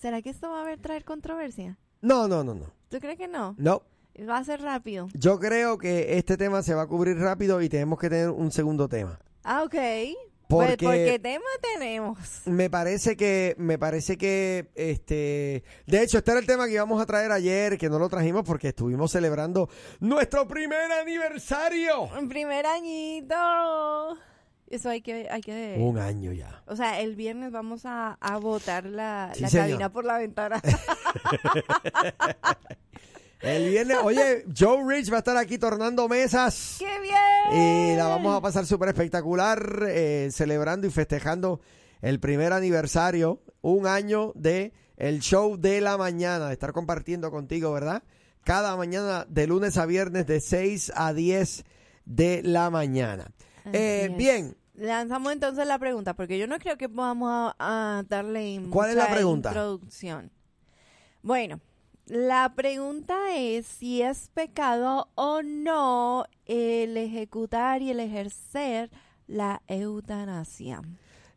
¿Será que esto va a haber traer controversia? No, no, no, no. ¿Tú crees que no? No. Va a ser rápido. Yo creo que este tema se va a cubrir rápido y tenemos que tener un segundo tema. Ah, ok. Porque- Pues porque tema tenemos. Me parece que, me parece que, este, de hecho, este era el tema que íbamos a traer ayer, que no lo trajimos porque estuvimos celebrando nuestro primer aniversario. Un primer añito. Eso hay que, hay que. Un año ya. O sea, el viernes vamos a, a botar la, Sí, la cabina por la ventana. El viernes, oye, Joe Rich va a estar aquí tornando mesas. ¡Qué bien! Y la vamos a pasar súper espectacular, eh, celebrando y festejando el primer aniversario, un año de el show de la mañana, de estar compartiendo contigo, ¿verdad? Cada mañana, de lunes a viernes, de 6 a 10 de la mañana. Eh, bien, Lanzamos entonces la pregunta, porque yo no creo que podamos a, a darle ¿Cuál es la pregunta? introducción. Bueno, la pregunta es si es pecado o no el ejecutar y el ejercer la eutanasia.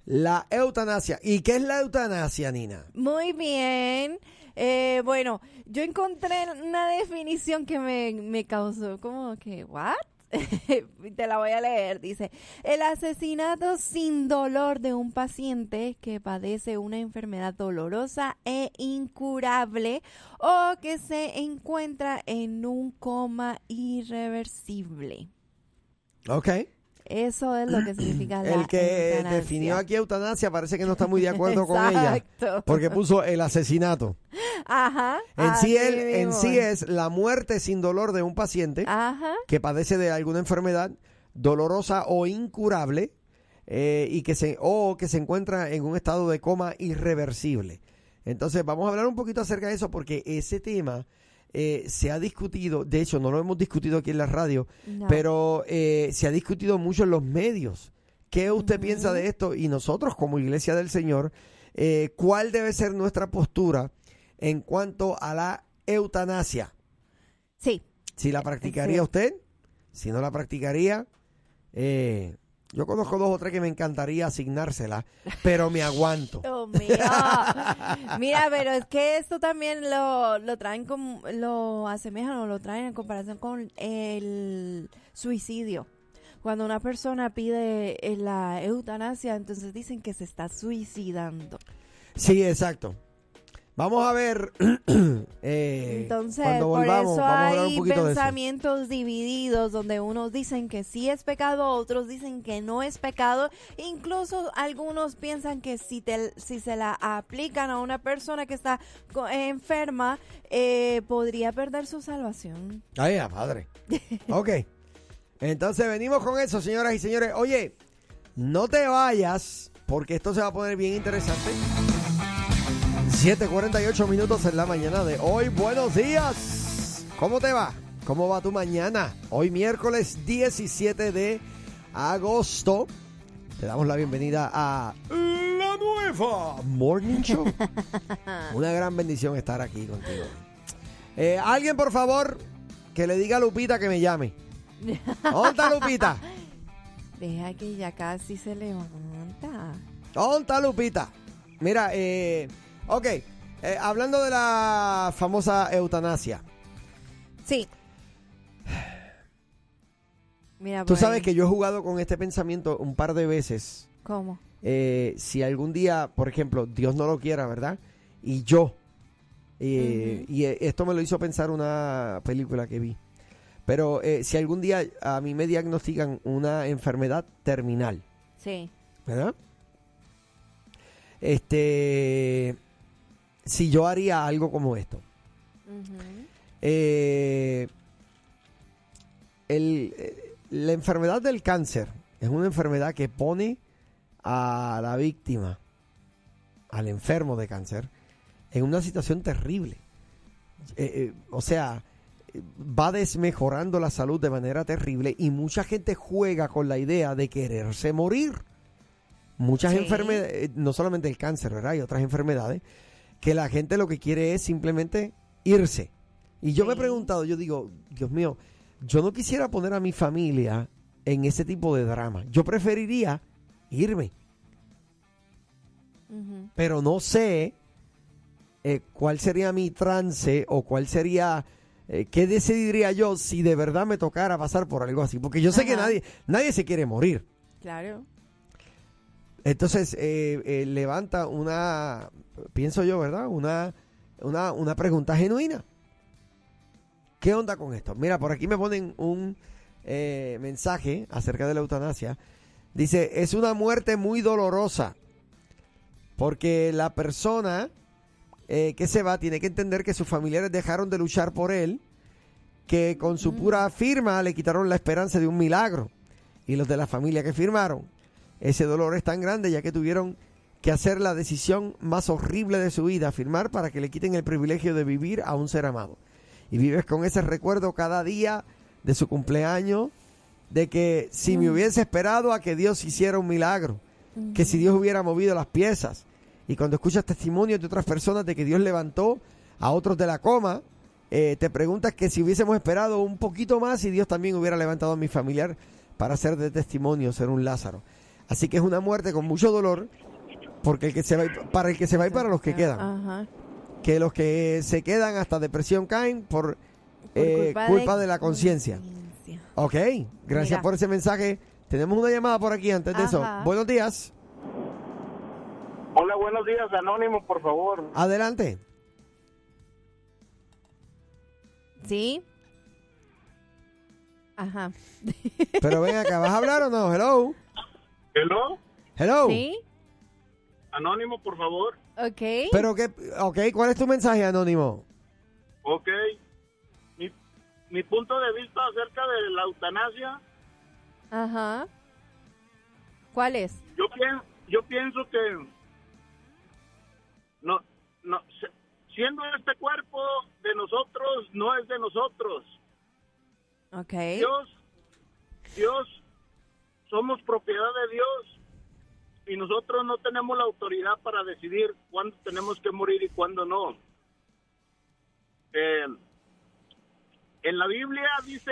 la eutanasia. ¿Y qué es la eutanasia, Nina? Muy bien. Eh, bueno, yo encontré una definición que me, me causó como que, ¿what? Te la voy a leer. Dice, el asesinato sin dolor de un paciente que padece una enfermedad dolorosa e incurable o que se encuentra en un coma irreversible. Ok. Eso es lo que significa la El que eutanasia. definió aquí eutanasia parece que no está muy de acuerdo con ella. Exacto. Porque puso el asesinato. Ajá. En sí, en es la muerte sin dolor de un paciente Ajá. que padece de alguna enfermedad dolorosa o incurable eh, y que se o que se encuentra en un estado de coma irreversible. Entonces vamos a hablar un poquito acerca de eso porque ese tema eh, se ha discutido, de hecho no lo hemos discutido aquí en la radio, No. pero eh, se ha discutido mucho en los medios. ¿Qué usted piensa de esto? Y nosotros como Iglesia del Señor, eh, ¿cuál debe ser nuestra postura en cuanto a la eutanasia? Sí. Si la practicaría Sí. usted, si no la practicaría, eh, yo conozco dos o tres que me encantaría asignársela, pero me aguanto. Mío. Mira, pero es que esto también lo, lo traen como, lo asemejan o lo traen en comparación con el suicidio. Cuando una persona pide eh, la eutanasia, entonces dicen que se está suicidando. Sí, exacto. Vamos a ver. eh, Entonces, cuando por eso vamos a un hay poquito de eso. pensamientos divididos donde unos dicen que sí es pecado, otros dicen que no es pecado. Incluso algunos piensan que si, te, si se la aplican a una persona que está enferma, eh, podría perder su salvación. Ay, padre. Ok. Entonces venimos con eso, señoras y señores. Oye, no te vayas, porque esto se va a poner bien interesante. 7:48 minutos en la mañana de hoy. Buenos días. ¿Cómo te va? ¿Cómo va tu mañana? Hoy miércoles 17 de agosto. Te damos la bienvenida a la nueva Morning Show. Una gran bendición estar aquí contigo. Eh, Alguien, por favor, que le diga a Lupita que me llame. ¿Dónde está Lupita? Deja que ya casi se levanta. ¿Dónde está Lupita? Mira, eh, ok, eh, hablando de la famosa eutanasia. Sí. Mira, Tú sabes que yo he jugado con este pensamiento un par de veces. ¿Cómo? Eh, si algún día, por ejemplo, Dios no lo quiera, ¿verdad? Y yo, eh, y esto me lo hizo pensar una película que vi. Pero eh, si algún día a mí me diagnostican una enfermedad terminal, Sí. ¿verdad? Este, si yo haría algo como esto, eh, el- eh, la enfermedad del cáncer es una enfermedad que pone a la víctima, al enfermo de cáncer, en una situación terrible. Eh, o sea, va desmejorando la salud de manera terrible y mucha gente juega con la idea de quererse morir. Muchas Sí. enfermedades, no solamente el cáncer, ¿verdad? Hay otras enfermedades que la gente lo que quiere es simplemente irse. Y yo me he preguntado, yo digo, Dios mío, yo no quisiera poner a mi familia en ese tipo de drama. Yo preferiría irme, pero no sé eh, cuál sería mi trance o cuál sería, eh, qué decidiría yo si de verdad me tocara pasar por algo así. Porque yo sé que nadie, nadie se quiere morir. Claro. Entonces eh, eh, levanta una, pienso yo, ¿verdad? Una, una, una pregunta genuina. ¿Qué onda con esto? Mira, por aquí me ponen un eh, mensaje acerca de la eutanasia. Dice, es una muerte muy dolorosa porque la persona eh, que se va tiene que entender que sus familiares dejaron de luchar por él, que con su pura firma le quitaron la esperanza de un milagro. Y los de la familia que firmaron ese dolor es tan grande ya que tuvieron que hacer la decisión más horrible de su vida, firmar para que le quiten el privilegio de vivir a un ser amado. Y vives con ese recuerdo cada día de su cumpleaños, de que si me hubiese esperado a que Dios hiciera un milagro, que si Dios hubiera movido las piezas, y cuando escuchas testimonios de otras personas de que Dios levantó a otros de la coma, eh, te preguntas que si hubiésemos esperado un poquito más y Dios también hubiera levantado a mi familiar para ser de testimonio, ser un Lázaro. Así que es una muerte con mucho dolor, porque el que se va, y- para el que se va y para los que quedan. Ajá. Que los que se quedan hasta depresión caen por, eh, culpa, de, la conciencia. Ok, gracias Mira. por ese mensaje. Tenemos una llamada por aquí antes de eso. Buenos días. Hola, buenos días, Anónimo, por favor. Adelante. ¿Sí? Ajá. Pero ven acá, ¿vas a hablar o no? Hello. ¿Hello? Hello. ¿Sí? Anónimo, por favor. Ok. Pero que, ok, ¿cuál es tu mensaje, Anónimo? Ok. Mi, mi punto de vista acerca de la eutanasia, Ajá. ¿Cuál es? yo, pien- yo pienso que no, no, se- siendo este cuerpo de nosotros, no es de nosotros. Ok. Dios, Dios, somos propiedad de Dios y nosotros no tenemos la autoridad para decidir cuándo tenemos que morir y cuándo no. Eh, en la Biblia dice,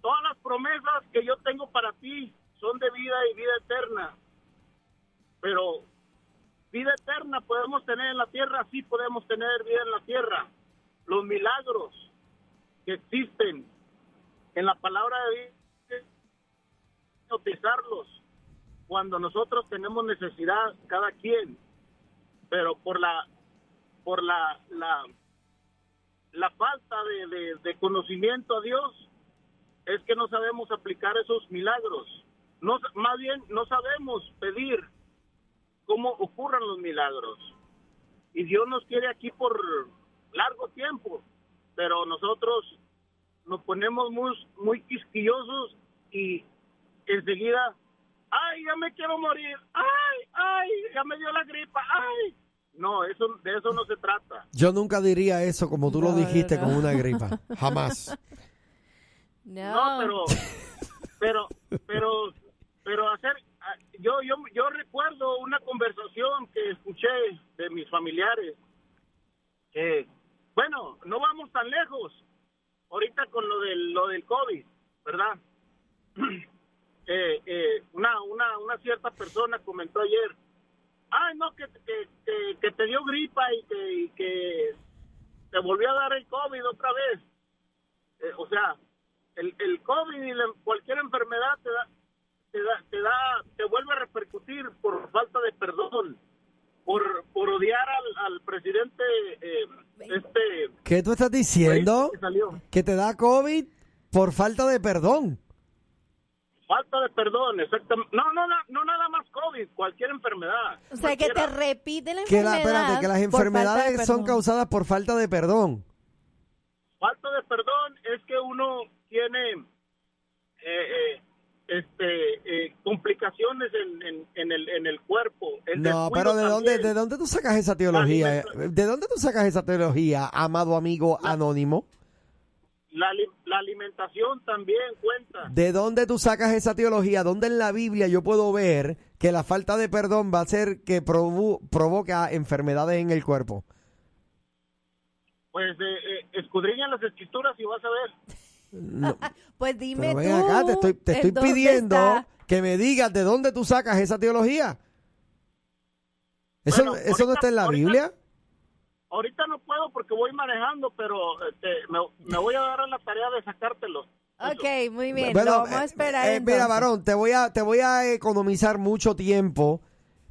todas las promesas que yo tengo para ti son de vida y vida eterna, pero vida eterna podemos tener en la tierra, sí podemos tener vida en la tierra. Los milagros, que existen en la palabra de Dios, utilizarlos cuando nosotros tenemos necesidad, cada quien, pero por la por la la, la falta de, conocimiento a Dios es que no sabemos aplicar esos milagros. No, más bien no sabemos pedir cómo ocurran los milagros. Y Dios nos quiere aquí por largo tiempo, pero nosotros nos ponemos muy, muy quisquillosos y enseguida, ay, ya me quiero morir, ay, ay, ya me dio la gripa, ay. No, eso, de eso no se trata. Yo nunca diría eso como tú lo dijiste no, con una gripa. Jamás. No. No, pero, pero, pero, pero hacer, ah, yo, yo, yo recuerdo una conversación que escuché de mis familiares, que, bueno, no vamos tan lejos, ahorita con lo del, lo del COVID, ¿verdad? Eh, eh, una, una, una cierta persona comentó ayer, ay, no, que, que, que, que te dio gripa y que, y que te volvió a dar el COVID otra vez. Eh, o sea, el, el COVID y la- cualquier enfermedad te da, te da, te da, te vuelve a repercutir por falta de perdón, por, por odiar al, al presidente, eh, este, ¿Qué tú estás diciendo? que salió. Que te da COVID por falta de perdón. Falta de perdón, exactamente. No, no, no, no nada más COVID, cualquier enfermedad. O sea, que te cualquiera. repite la Que, enfermedad. la, espérate, que las enfermedades son causadas por falta de perdón. Falta de perdón es que uno tiene, eh, eh, este eh, complicaciones en, en, en el, en el cuerpo. El No, pero ¿de dónde. ¿de dónde tú sacas esa teología? ¿De dónde tú sacas esa teología, amado amigo anónimo? La, ali- la alimentación también cuenta. ¿De dónde tú sacas esa teología? ¿Dónde en la Biblia yo puedo ver que la falta de perdón va a ser que provo- provoca enfermedades en el cuerpo? Pues eh, eh, escudriña las escrituras y vas a ver. No, Pues dime pero tú. ven acá, te estoy, te ¿en estoy pidiendo está? que me digas de dónde tú sacas esa teología. ¿Eso, Bueno, eso no está en la ahorita- Biblia? Ahorita no puedo porque voy manejando, pero este, me, me voy a dar a la tarea de sacártelos. Eso. Ok, muy bien. Bueno, lo vamos a eh, esperar. eh, mira, entonces. varón, te voy a te voy a economizar mucho tiempo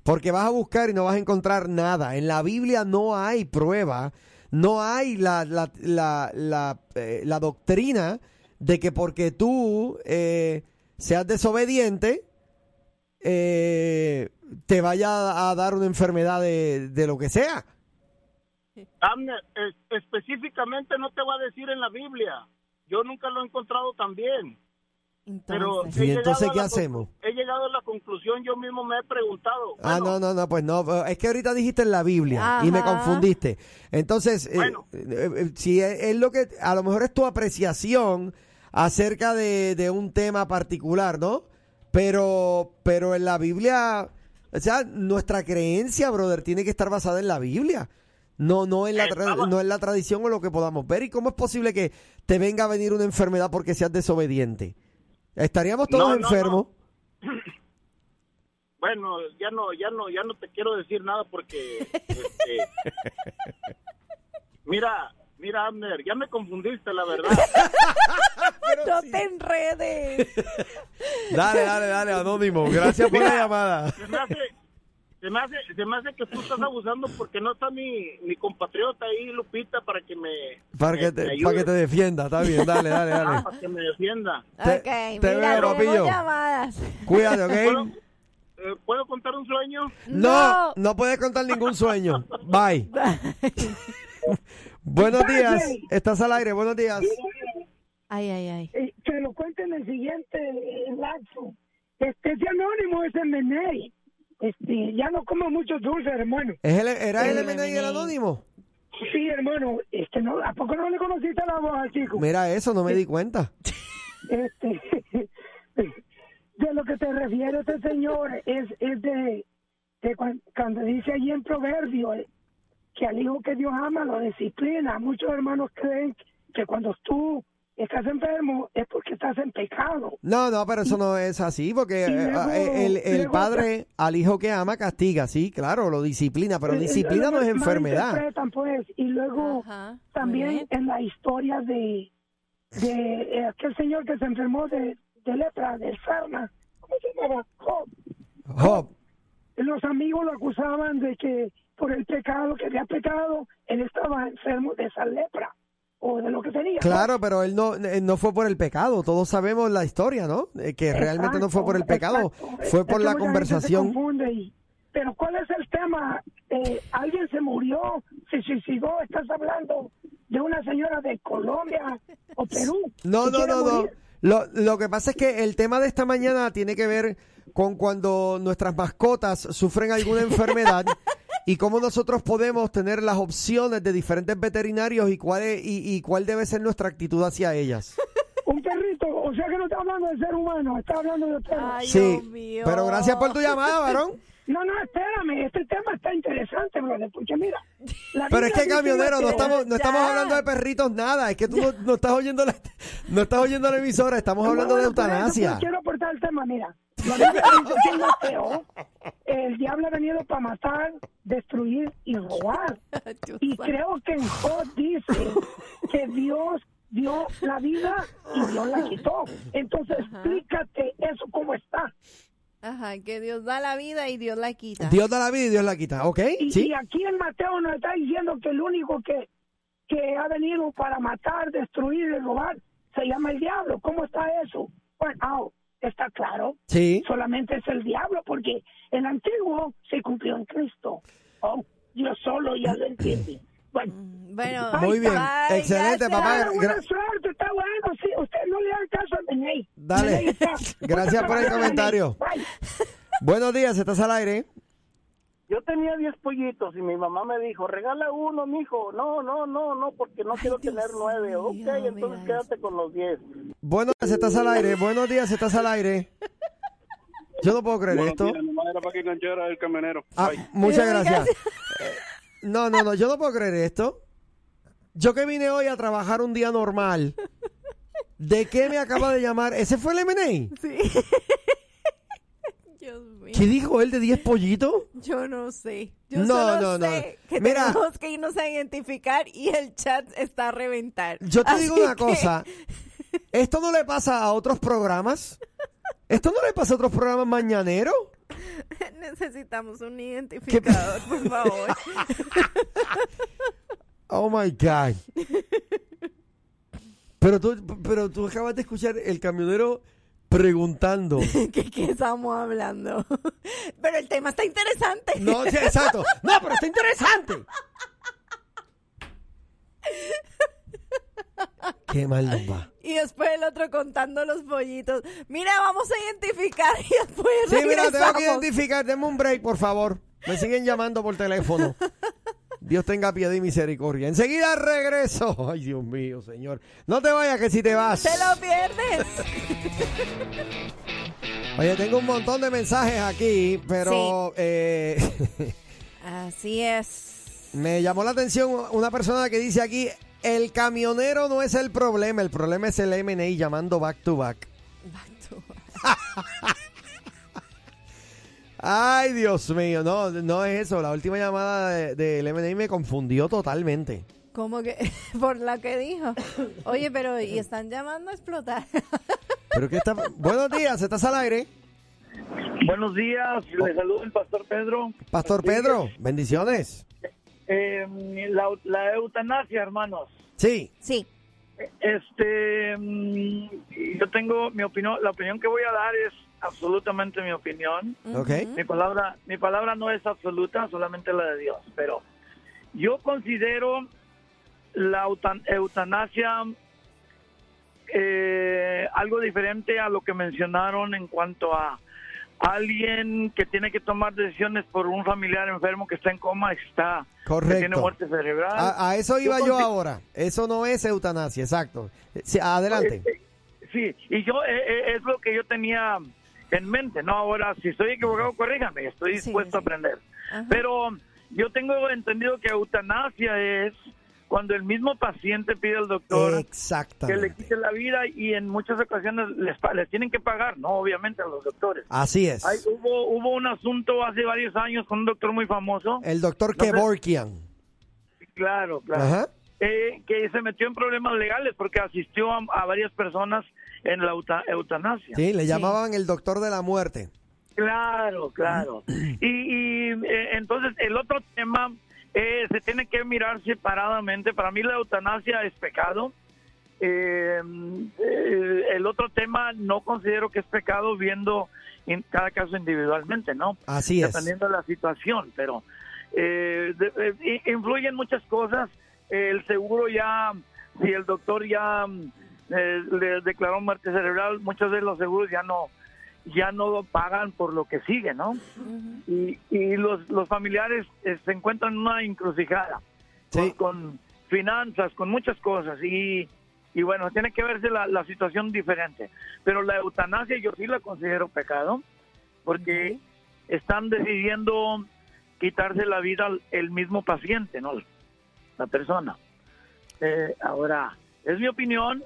porque vas a buscar y no vas a encontrar nada. En la Biblia no hay prueba, no hay la la, la, la, eh, la doctrina de que porque tú eh, seas desobediente eh, te vaya a dar una enfermedad de, de lo que sea. Abner, es- específicamente no te va a decir en la Biblia. Yo nunca lo he encontrado también. Pero Entonces, ¿Y he entonces llegado a qué la hacemos? He llegado a la conclusión, yo mismo me he preguntado. Ah, bueno, no, no, no, pues no, es que ahorita dijiste en la Biblia y me confundiste. Entonces, eh, Bueno. eh, eh, si es, es lo que, a lo mejor es tu apreciación acerca de, de un tema particular, ¿no? Pero, pero en la Biblia, o sea, nuestra creencia, brother, tiene que estar basada en la Biblia. No, no en la, tra- Estaba- no en la tradición o lo que podamos ver. ¿Y cómo es posible que te venga a venir una enfermedad porque seas desobediente? Estaríamos todos No, no, no. enfermos. Bueno, ya no, ya no, ya no te quiero decir nada porque, este, mira, mira, Abner, ya me confundiste, la verdad. no te enredes. Dale, dale, dale, anónimo. Gracias por la llamada. Se me hace, se me hace, se me hace que tú estás abusando porque no está mi, mi compatriota ahí, Lupita, para que me, Para que, me te, ayude. para que te defienda, está bien, dale, dale, Ah, dale. para que me defienda. Te- ok, te mira, veo, tenemos llamadas. Cuídate, ¿Puedo, ¿ok? eh, ¿Puedo contar un sueño? No, no puedes contar ningún sueño. Bye. Buenos días. Estás al aire, buenos días. Ay, ay, ay. eh, que lo cuente en el siguiente eh, lapso. Este, ese anónimo es MNA. Este, ya no como mucho dulce, hermano. ¿Es el, ¿Era el El MNI el anónimo? Sí, hermano. Este, no, ¿A poco no le conociste la voz al chico? Mira eso, no me di cuenta. Este, de lo que te refiere este señor es, es de, de cuan- cuando dice allí en Proverbio eh, que al hijo que Dios ama lo disciplina. Muchos hermanos creen que cuando tú estás enfermo es porque estás en pecado. No, no, pero eso no es así, porque eh, luego- eh, el, el luego- padre al hijo que ama castiga, sí, claro, lo disciplina, pero Eh, disciplina no es enfermedad. pues, y luego Ajá, también en la historia de, de aquel señor que se enfermó de, de lepra, de sarna, ¿cómo se llamaba? Job. Job, Los amigos lo acusaban de que por el pecado que había pecado, él estaba enfermo de esa lepra o de lo que tenía. Claro, pero él no, eh, no fue por el pecado. Todos sabemos la historia, ¿no? Eh, Que realmente no fue por el pecado, exacto. fue por la conversación. y- pero ¿cuál es el tema? Eh, ¿Alguien se murió? ¿Se suicidó? ¿Estás hablando de una señora de Colombia o Perú? No, no, no, no. lo que pasa es que el tema de esta mañana tiene que ver con cuando nuestras mascotas sufren alguna enfermedad y cómo nosotros podemos tener las opciones de diferentes veterinarios y cuál, es- y, y cuál debe ser nuestra actitud hacia ellas. Un perrito, o sea que no está hablando de ser humano, está hablando de perro. Ay, Sí, Dios mío. pero gracias por tu llamada, varón. No, no, espérame, este tema está interesante, brother, porque mira. la Pero es que camionero, no estamos, no estamos hablando de perritos nada, es que tú no, no estás oyendo la, no estás oyendo la emisora, estamos hablando de Bueno, eutanasia. quiero aportar el tema, mira. La Biblia dice que en Mateo, el diablo ha venido para matar, destruir y robar. Y creo que en Job dice que Dios dio la vida y Dios la quitó. Entonces, explícate eso cómo está. Ajá, que Dios da la vida y Dios la quita. Dios da la vida y Dios la quita, ¿ok? Y, Sí. y aquí en Mateo nos está diciendo que el único que, que ha venido para matar, destruir y robar se llama el diablo. ¿Cómo está eso? Bueno, está claro. Sí. Solamente es el diablo porque el antiguo se cumplió en Cristo. Oh, Dios solo ya lo entiende. Bueno, Bueno, Muy bien, bye, excelente, papá. Bueno, buena gra- suerte, está bueno. Sí, usted no le haga caso a Benay. Dale. Gracias por el comentario. Bye. Buenos días, estás al aire. Yo tenía 10 pollitos y mi mamá me dijo, regala uno, mijo. No, no, no, no, porque no quiero Dios tener nueve. mío, ok, entonces quédate con los 10. Buenos días, estás al aire. Buenos días, estás al aire. Yo no puedo creer esto. era para que enganchara el camionero. Ah, muchas gracias. Eh, No, no, no, yo no puedo creer esto. Yo que vine hoy a trabajar un día normal. ¿De qué me acaba de llamar? ¿Ese fue el M&A? Sí. Mío. ¿Qué dijo él de 10 pollitos? Yo no sé. Yo No, solo no, no. sé que Mira. tenemos que irnos a identificar y el chat está a reventar. Yo te digo una que- cosa. ¿Esto no le pasa a otros programas? ¿Esto no le pasa a otros programas mañaneros? Necesitamos un identificador, por favor. Oh my God. Pero tú, pero tú acabas de escuchar el camionero preguntando. ¿Qué, qué estamos hablando? Pero el tema está interesante. No, sí, exacto. No, pero está interesante. Qué mal va. Y después el otro contando los pollitos. Mira, vamos a identificar y después Sí, mira, tengo que regresamos. identificar. Deme un break, por favor. Me siguen llamando por teléfono. Dios tenga piedad y misericordia. Enseguida regreso. Ay, Dios mío, señor. No te vayas, que si te vas. Te lo pierdes. Oye, tengo un montón de mensajes aquí, pero eh, Así es. me llamó la atención una persona que dice aquí, el camionero no es el problema, el problema es el M&A llamando back to back. Ay, Dios mío, no, no es eso. La última llamada de- del M&A me confundió totalmente. Como que, por la que dijo. Oye, pero, y están llamando a explotar. Pero que está... Buenos días, ¿estás al aire? Buenos días, les saludo el pastor Pedro. Pastor Pedro, bendiciones. Eh, la, la eutanasia, hermanos. Sí, Sí. Este, mm, yo tengo mi opinión, la opinión que voy a dar es absolutamente mi opinión. ok. Mi palabra, mi palabra no es absoluta, solamente la de Dios, pero yo considero la eutan- eutanasia eh, algo diferente a lo que mencionaron en cuanto a alguien que tiene que tomar decisiones por un familiar enfermo que está en coma, está que tiene Correcto. muerte cerebral. A, a eso iba Yo ahora. Eso no es eutanasia, exacto. Sí, adelante. Eh, Sí, y yo eh, eh, es lo que yo tenía en mente, ¿no? Ahora, si estoy equivocado, corríjame, estoy Sí, dispuesto a aprender. Ajá. Pero yo tengo entendido que eutanasia es cuando el mismo paciente pide al doctor que le quite la vida y en muchas ocasiones les, tienen que pagar, ¿no? Obviamente a los doctores. Así es. Hay- hubo, hubo un asunto hace varios años con un doctor muy famoso. El doctor No Kevorkian. Claro, claro. Eh, que se metió en problemas legales porque asistió a, a varias personas en la euta- eutanasia. Sí, le Sí. llamaban el doctor de la muerte. Claro, claro. Y, y, eh, entonces el otro tema eh, se tiene que mirar separadamente. Para mí la eutanasia es pecado. Eh, eh, el otro tema no considero que es pecado viendo en cada caso individualmente, ¿no? Así es. dependiendo de la situación, pero eh, de- eh, influyen muchas cosas. El seguro ya, si el doctor ya mm, eh, le declaró muerte cerebral, muchos de los seguros ya no ya no pagan por lo que sigue, ¿no? Y, y los, los familiares eh, se encuentran en una encrucijada Sí. con, con finanzas, con muchas cosas y, y bueno, tiene que verse la, la situación diferente. Pero la eutanasia yo sí la considero pecado porque están decidiendo quitarse la vida al- el mismo paciente, ¿no? La persona. Eh, ahora, es mi opinión,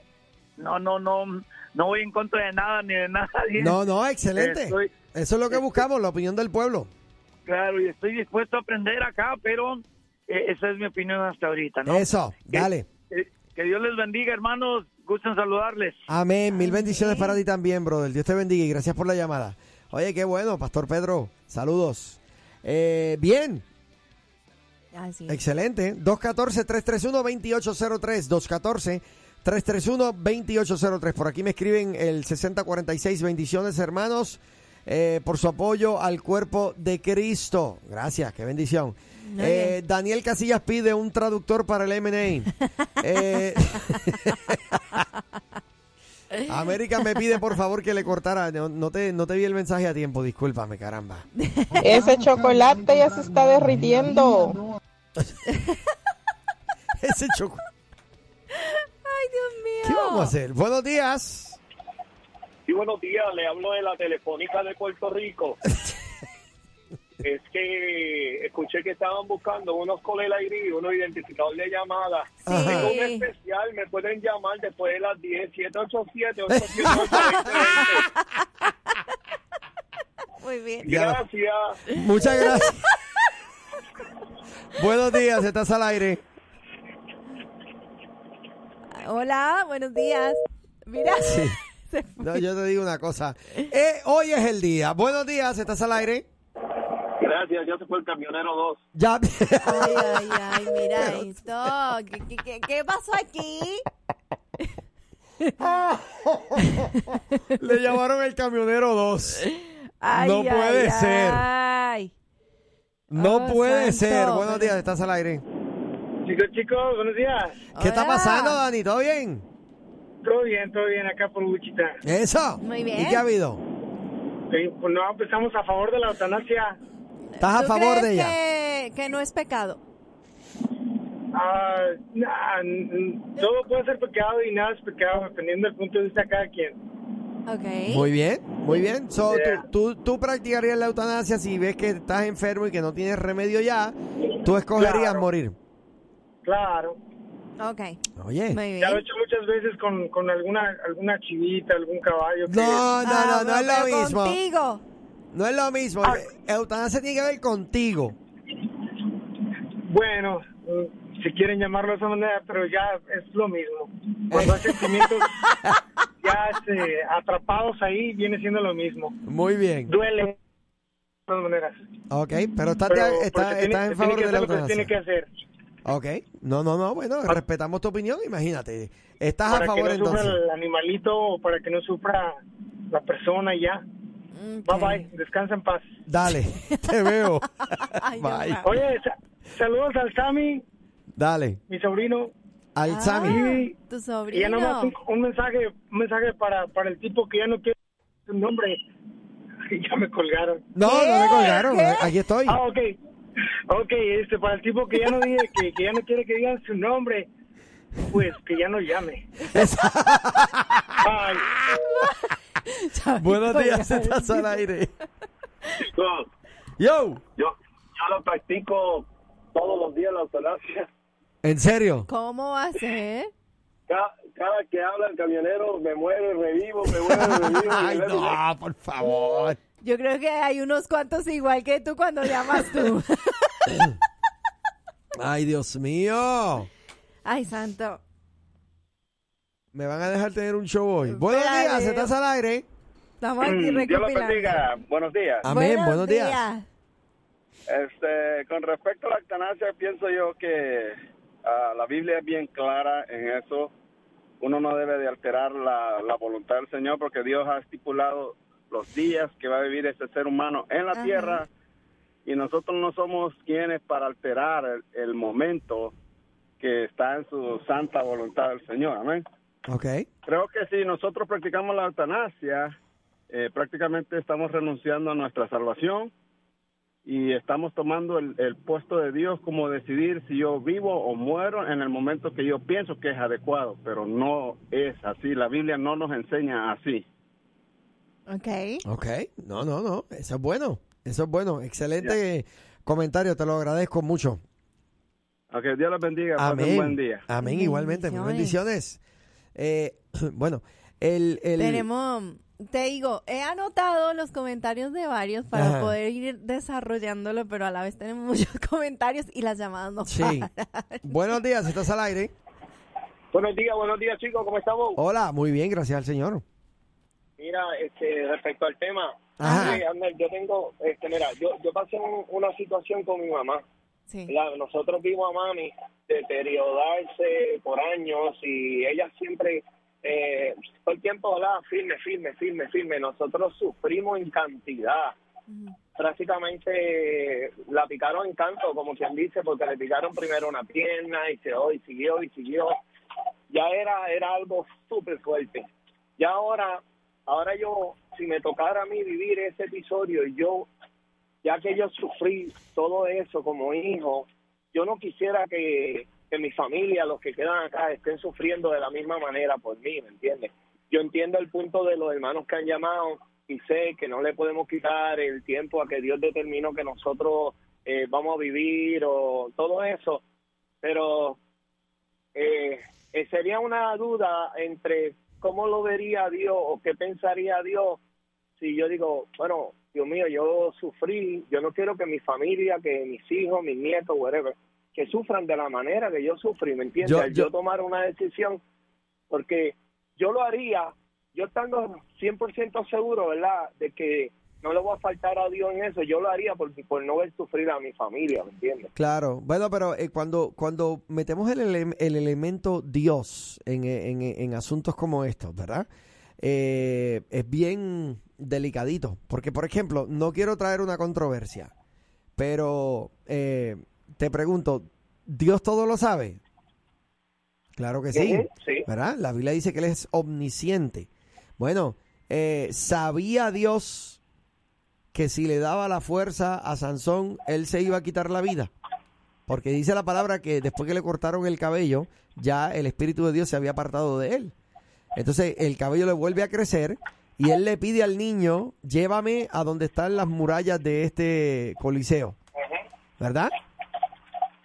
no, no, no, no voy en contra de nada ni de nadie. No, no, excelente. Estoy- Eso es lo que buscamos, la opinión del pueblo. Claro, y estoy dispuesto a aprender acá, pero eh, esa es mi opinión hasta ahorita, ¿no? Eso, Que- dale. Que, que Dios les bendiga, hermanos. Gusten saludarles. Amén. Mil bendiciones para ti también, brother. Dios te bendiga y gracias por la llamada. Oye, qué bueno, Pastor Pedro. Saludos. Eh, bien, Así. excelente. 214-331-2803. 214-331-2803. Por aquí me escriben el 6046. Bendiciones, hermanos, eh, por su apoyo al cuerpo de Cristo. Gracias, qué bendición. Eh, Daniel Casillas pide un traductor para el M&A. Eh, América me pide por favor que le cortara. No, no te, no te vi el mensaje a tiempo, discúlpame, caramba. Ese chocolate ya se está derritiendo. Ese choco. Ay, Dios mío. ¿Qué vamos a hacer? Buenos días. Sí, buenos días, le hablo de la Telefónica de Puerto Rico. es que escuché que estaban buscando unos colela ID, unos identificadores de llamada. Tengo un especial, me pueden llamar después de las 10, 787 878 Muy bien. Gracias. Muchas gracias. Buenos días, estás al aire. Hola, buenos días. Mira. Sí. No, yo te digo una cosa. Eh, hoy es el día. Buenos días, estás al aire. Gracias, ya se fue el camionero 2. Ya. Ay, ay, ay, mira esto. ¿Qué, qué, qué, qué pasó aquí? Le llamaron el camionero 2. Ay, No puede ay, ser. Ay. No Oh, puede santo, ser. Buenos días, estás al aire. Chicos, chicos, buenos días. ¿Qué está pasando, Dani? ¿Todo bien? Todo bien, todo bien acá por Wichita. Eso. Muy bien. ¿Y qué ha habido? Pues no, empezamos a favor de la eutanasia. ¿Estás a ¿Tú favor crees de ella? Que, que no es pecado. Ah, nah, todo puede ser pecado y nada es pecado, dependiendo del punto de vista de cada quien. Ok. Muy bien, muy bien. So, Yeah. tú, tú, tú practicarías la eutanasia si ves que estás enfermo y que no tienes remedio ya. Tú escogerías Claro. morir. Claro. Ok. Oye. Muy Ya lo he bien. hecho muchas veces con, con alguna alguna chivita, algún caballo. que- No, no, Ah, no, no es pero lo mismo. Contigo. No es lo mismo. Ah. Eutanasia tiene que ver contigo. Bueno, mm, si quieren llamarlo de esa manera, pero ya es lo mismo. Cuando hay sentimientos ya este, atrapados ahí, viene siendo lo mismo. Muy bien. Duele de todas maneras. Ok, pero estás, de- pero estás- se tiene- estás se en tiene favor que de la hacer lo que se tiene que hacer. Ok. No, no, no. Bueno, respetamos tu opinión. Imagínate. Estás a para favor que no entonces. sufra el animalito o para que no sufra la persona y ya. Bye bye, descansa en paz. Dale, te veo. Bye. Oye, sa- saludos al Sammy, Dale. mi sobrino. Al Ah, Sammy. Y, Tu y ya sobrino. nomás un, un mensaje, un mensaje para, para el tipo que ya no quiere su nombre. Y ya me colgaron. No, no me colgaron. ¿Qué? Aquí estoy. Ah, ok. Ok, este, para el tipo que ya no diga, que, que ya no quiere que digan su nombre, pues que ya no llame. Bye. Buenos días, estás al aire. Yo. yo, yo lo practico todos los días la eutanasia. ¿En serio? ¿Cómo va a ser? Cada, cada que habla el camionero me muero y revivo, me muero y revivo. Ay, no, por favor. Yo creo que hay unos cuantos igual que tú cuando llamas tú. Ay, Dios mío. Ay, santo. Me van a dejar tener un show hoy. Buenos Espérate. días, estás al aire. Estamos aquí Mm, Dios los recopilando. bendiga. Buenos días. Amén, buenos, días. Este, con respecto a la eutanasia, pienso yo que ah, la Biblia es bien clara en eso. Uno no debe de alterar la, la voluntad del Señor porque Dios ha estipulado los días que va a vivir ese ser humano en la Ajá. tierra y nosotros no somos quienes para alterar el, el momento que está en su santa voluntad del Señor. Amén. Ok. Creo que si nosotros practicamos la eutanasia, eh, prácticamente estamos renunciando a nuestra salvación y estamos tomando el, el puesto de Dios como decidir si yo vivo o muero en el momento que yo pienso que es adecuado, pero no es así. La Biblia no nos enseña así. Ok. Ok. No, no, no. Eso es bueno. Eso es bueno. Excelente comentario. Te lo agradezco mucho. Ok, Dios los bendiga. Amén. un buen día. Amén, igualmente. Muy Bendiciones. bendiciones. Eh, bueno, el, el... Tenemos, te digo, he anotado los comentarios de varios para Ajá. poder ir desarrollándolo, pero a la vez tenemos muchos comentarios y las llamadas no Sí. paran. Buenos días, estás al aire. Buenos días, buenos días chicos, ¿cómo estamos? Hola, muy bien, gracias al Señor. Mira, este, respecto al tema, yo tengo, este, mira, yo, yo pasé un- una situación con mi mamá. Sí. La- nosotros vimos a mami deteriorarse por años y ella siempre, eh, todo el tiempo, ¿verdad? firme, firme, firme, firme. Nosotros sufrimos en cantidad. Prácticamente la picaron en canto, como quien dice, porque le picaron primero una pierna y se y siguió y siguió. Ya era, era algo súper fuerte. ya ahora, ahora yo, si me tocara a mí vivir ese episodio, yo, ya que yo sufrí todo eso como hijo, yo no quisiera que, que mi familia, los que quedan acá, estén sufriendo de la misma manera por mí, ¿me entiendes? Yo entiendo el punto de los hermanos que han llamado y sé que no le podemos quitar el tiempo a que Dios determinó que nosotros eh, vamos a vivir o todo eso, pero eh, eh, sería una duda entre cómo lo vería Dios o qué pensaría Dios si yo digo, bueno, Dios mío, yo sufrí, yo no quiero que mi familia, que mis hijos, mis nietos, whatever, que sufran de la manera que yo sufrí, ¿me entiendes? Yo- yo- tomar una decisión, porque yo lo haría, yo estando 100% seguro, ¿verdad?, de que no le voy a faltar a Dios en eso, yo lo haría por, por no ver sufrir a mi familia, ¿me entiendes? Claro, bueno, pero eh, cuando, cuando metemos el, ele- el elemento Dios en, en- en asuntos como estos, ¿verdad? Eh, es bien delicadito, porque por ejemplo, no quiero traer una controversia, pero eh, te pregunto, ¿Dios todo lo sabe? Claro que sí, sí. ¿verdad? La Biblia dice que Él es omnisciente. Bueno, eh, ¿sabía Dios que si le daba la fuerza a Sansón, él se iba a quitar la vida? Porque dice la palabra que después que le cortaron el cabello, ya el Espíritu de Dios se había apartado de él. Entonces el cabello le vuelve a crecer y él le pide al niño, llévame a donde están las murallas de este coliseo. ¿Verdad?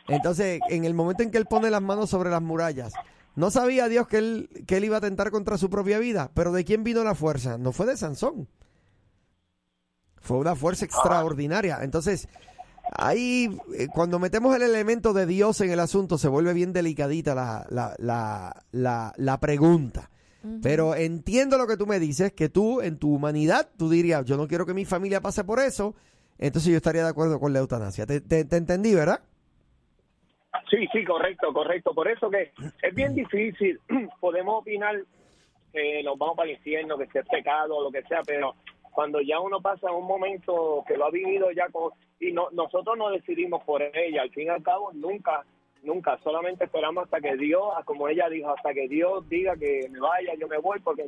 Entonces, en el momento en que él pone las manos sobre las murallas, no sabía Dios que él, que él iba a atentar contra su propia vida. Pero ¿de quién vino la fuerza? No fue de Sansón. Fue una fuerza extraordinaria. Entonces, ahí, eh, cuando metemos el elemento de Dios en el asunto, se vuelve bien delicadita la, la, la, la, la pregunta. Pero entiendo lo que tú me dices, que tú, en tu humanidad, tú dirías, yo no quiero que mi familia pase por eso, entonces yo estaría de acuerdo con la eutanasia. Te, te- te entendí, ¿verdad? Sí, sí, correcto, correcto. Por eso que es bien difícil. Podemos opinar que nos vamos para el infierno, que sea pecado o lo que sea, pero cuando ya uno pasa un momento que lo ha vivido ya con, y no, nosotros no decidimos por ella, al fin y al cabo nunca, nunca, solamente esperamos hasta que Dios, como ella dijo, hasta que Dios diga que me vaya, yo me voy, porque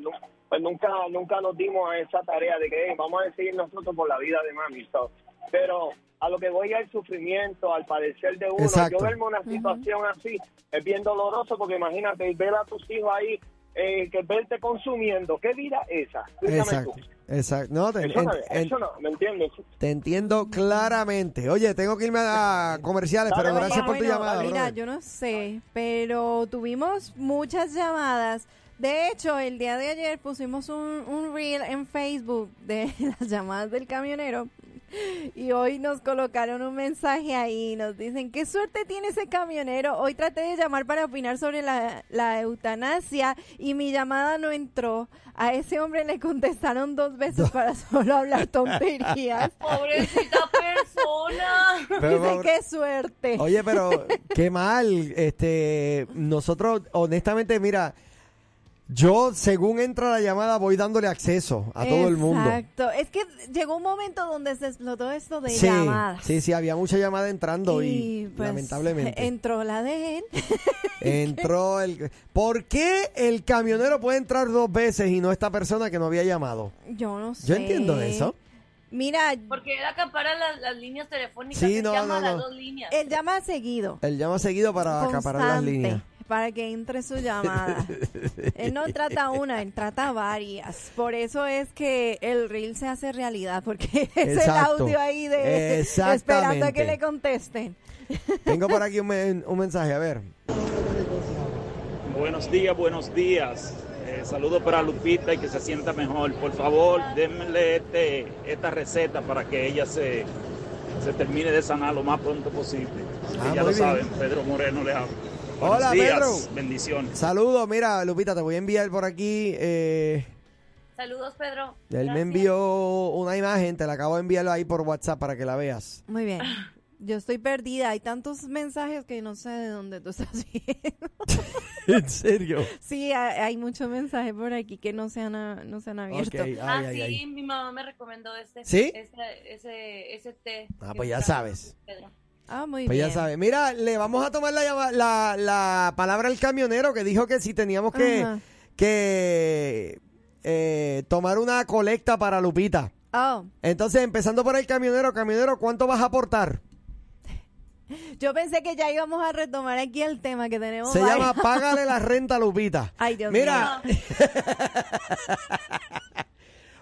pues nunca, nunca nos dimos a esa tarea de que "Hey, vamos a decidir nosotros por la vida de mami. so. Pero a lo que voy al sufrimiento, al padecer de uno, Exacto. yo verme una situación así es bien doloroso porque imagínate ver a tus hijos ahí, eh, que verte consumiendo, ¿qué vida es esa? Exacto. tú. Exacto. No, te, Eso no, en- en- eso no, ¿me entiendes? te entiendo claramente. Oye, tengo que irme a comerciales, pero Dale, gracias por tu Bueno, llamada. Mira, brother. yo no sé, pero tuvimos muchas llamadas. De hecho, el día de ayer pusimos un, un reel en Facebook de las llamadas del camionero y hoy nos colocaron un mensaje ahí. Nos dicen, qué suerte tiene ese camionero. Hoy traté de llamar para opinar sobre la, la eutanasia y mi llamada no entró. A ese hombre le contestaron dos veces para solo hablar tonterías. Pobrecita persona. Pero, Dicen, qué suerte. Oye, pero qué mal. Este, nosotros, honestamente, mira, yo según entra la llamada voy dándole acceso a todo el mundo. Exacto. Es que llegó un momento donde se explotó esto de Sí, llamadas. sí, sí, había mucha llamada entrando y, pues, lamentablemente entró la de él. entró el. ¿Por qué el camionero puede entrar dos veces y no esta persona que no había llamado? Yo no sé. Yo entiendo eso. Mira, Porque él acapara las, las líneas telefónicas. Sí, él no, llama no, a las no. dos líneas. él llama seguido. Él llama seguido para acaparar las constante, líneas. Para que entre su llamada. él no trata una, él trata varias. Por eso es que el reel se hace realidad, porque es Exacto. el audio ahí de esperando a que le contesten. Tengo por aquí un, men- un mensaje, a ver. Buenos días, buenos días. Eh, saludos para Lupita y que se sienta mejor. Por favor, denle este, esta receta para que ella se, se termine de sanar lo más pronto posible. Ah, ya lo bien. saben, Pedro Moreno le habla. Buenos Hola, días, Pedro. bendiciones. Saludos, mira, Lupita, te voy a enviar por aquí. Eh, Saludos, Pedro. él me envió una imagen, te la acabo de enviar ahí por WhatsApp para que la veas. Muy bien. Yo estoy perdida. Hay tantos mensajes que no sé de dónde tú estás viendo. ¿En serio? Sí, hay, hay muchos mensajes por aquí que no se han, no se han abierto. Ay, ah, ay, sí, ay. mi mamá me recomendó este. ¿Sí? Ese, ese, ese té. Ah, pues ya sabes. Pedro. Ah, muy Pues bien. ya sabes. Mira, le vamos a tomar la, la, la palabra al camionero que dijo que si teníamos que, Ajá. que eh, tomar una colecta para Lupita. Oh, Entonces, empezando por el camionero, camionero, ¿cuánto vas a aportar? yo pensé que ya íbamos a retomar aquí el tema que tenemos. Se varios. llama Págale la renta a Lupita. Ay, Dios Mira.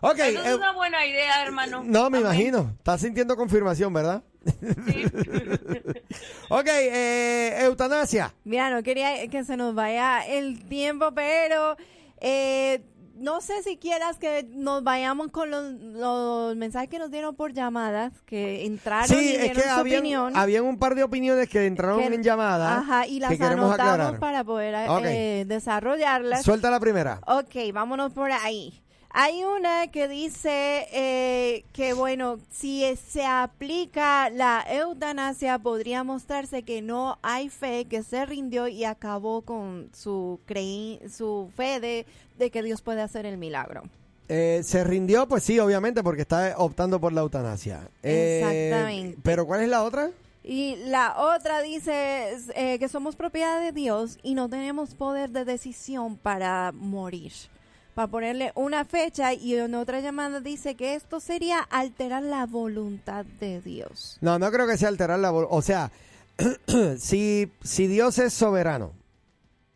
ok. Eso es eh, una buena idea, hermano. no, me Amén. imagino. Estás sintiendo confirmación, ¿verdad? Sí. Ok, eh, eutanasia. Mira, no quería que se nos vaya el tiempo, pero eh, no sé si quieras que nos vayamos con los, los mensajes que nos dieron por llamadas, que entraron y Sí, es dieron que su habían, opinión. habían un par de opiniones que entraron que- en llamada. Ajá, y las que anotamos aclarar. para poder eh, desarrollarlas. Suelta la primera. Ok, vámonos por ahí. Hay una que dice eh, que, bueno, si se aplica la eutanasia, podría mostrarse que no hay fe, que se rindió y acabó con su, creí su fe de, de que Dios puede hacer el milagro. Eh, se rindió, pues sí, obviamente, porque está optando por la eutanasia. Eh, Exactamente. Pero ¿cuál es la otra? Y la otra dice eh, que somos propiedad de Dios y no tenemos poder de decisión para morir. Para ponerle una fecha y en otra llamada dice que esto sería alterar la voluntad de Dios. No, no creo que sea alterar la vol- O sea, si, si Dios es soberano,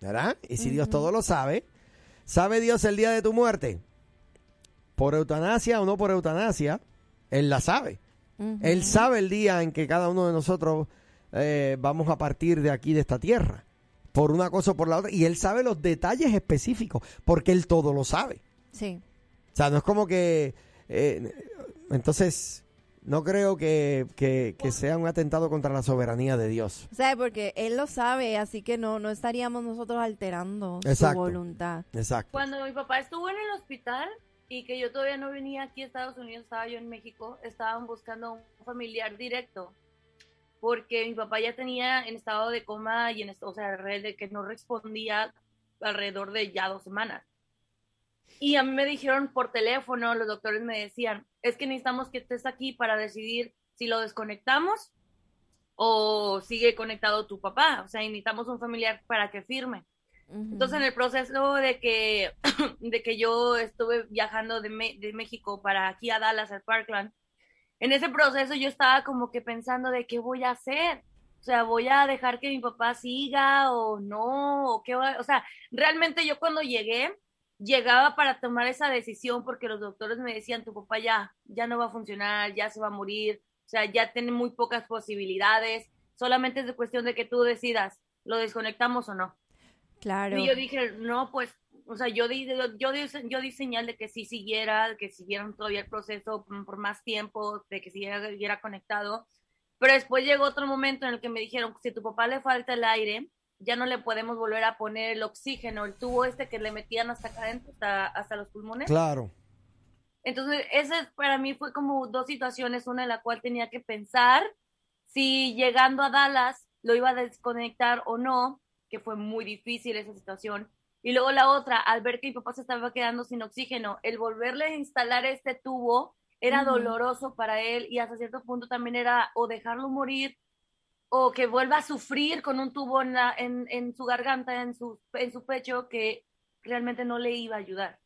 ¿verdad? Y si Dios todo lo sabe, ¿sabe Dios el día de tu muerte? Por eutanasia o no por eutanasia, Él la sabe. Él sabe el día en que cada uno de nosotros eh, vamos a partir de aquí, de esta tierra, por una cosa o por la otra. Y Él sabe los detalles específicos, porque Él todo lo sabe. Sí. O sea, no es como que... eh, entonces, no creo que, que- que sea un atentado contra la soberanía de Dios. O sea, porque Él lo sabe, así que no, no estaríamos nosotros alterando Exacto. su voluntad. Exacto. Cuando mi papá estuvo en el hospital y que yo todavía no venía aquí a Estados Unidos, estaba yo en México, estaban buscando un familiar directo. Porque mi papá ya tenía en estado de coma y en o sea, de que no respondía alrededor de ya dos semanas. Y a mí me dijeron por teléfono, los doctores me decían, es que necesitamos que estés aquí para decidir si lo desconectamos o sigue conectado tu papá. O sea, necesitamos un familiar para que firme. Entonces, en el proceso de que, de que yo estuve viajando de, de México para aquí a Dallas, al Parkland, en ese proceso yo estaba como que pensando de qué voy a hacer. O sea, voy a dejar que mi papá siga o no, o qué va- o sea, realmente yo cuando llegué, llegaba para tomar esa decisión porque los doctores me decían, tu papá ya, ya no va a funcionar, ya se va a morir, o sea, ya tiene muy pocas posibilidades, solamente es de cuestión de que tú decidas, ¿lo desconectamos o no? Claro. Y yo dije, no, pues, o sea, yo di, yo, di, yo di señal de que sí siguiera, que siguieran todavía el proceso por, más tiempo, de que siguiera, siguiera conectado. Pero después llegó otro momento en el que me dijeron, si a tu papá le falta el aire, ya no le podemos volver a poner el oxígeno, el tubo este que le metían hasta acá adentro, hasta, hasta los pulmones. Claro. Entonces, esa para mí fue como dos situaciones, una en la cual tenía que pensar si llegando a Dallas lo iba a desconectar o no, que fue muy difícil esa situación. Y luego la otra, al ver que mi papá se estaba quedando sin oxígeno, el volverle a instalar este tubo era doloroso para él y hasta cierto punto también era o dejarlo morir o que vuelva a sufrir con un tubo en, la- en, en su garganta, en su, en su pecho, que realmente no le iba a ayudar.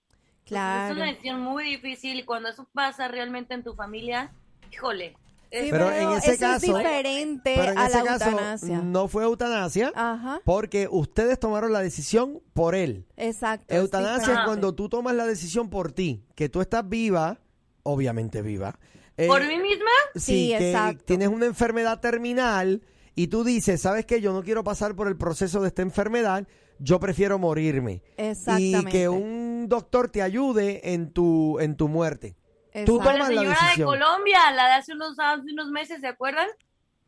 Entonces, Claro. Es una decisión muy difícil y cuando eso pasa realmente en tu familia, híjole. Sí, es- Pero en ese eso caso- es diferente Pero en a ese la caso eutanasia. no fue eutanasia Ajá, porque ustedes tomaron la decisión por él. exacto. Eutanasia es cuando tú tomas la decisión por ti, que tú estás viva, obviamente viva. eh, ¿Por mí misma? Sí, Sí, que exacto. tienes una enfermedad terminal y tú dices, ¿sabes qué? Yo no quiero pasar por el proceso de esta enfermedad, yo prefiero morirme. Y Exactamente. que un doctor te ayude en tu, en tu muerte. Tú. La tomas la señora de decisión. Colombia, la de hace unos, hace unos meses, ¿se acuerdan?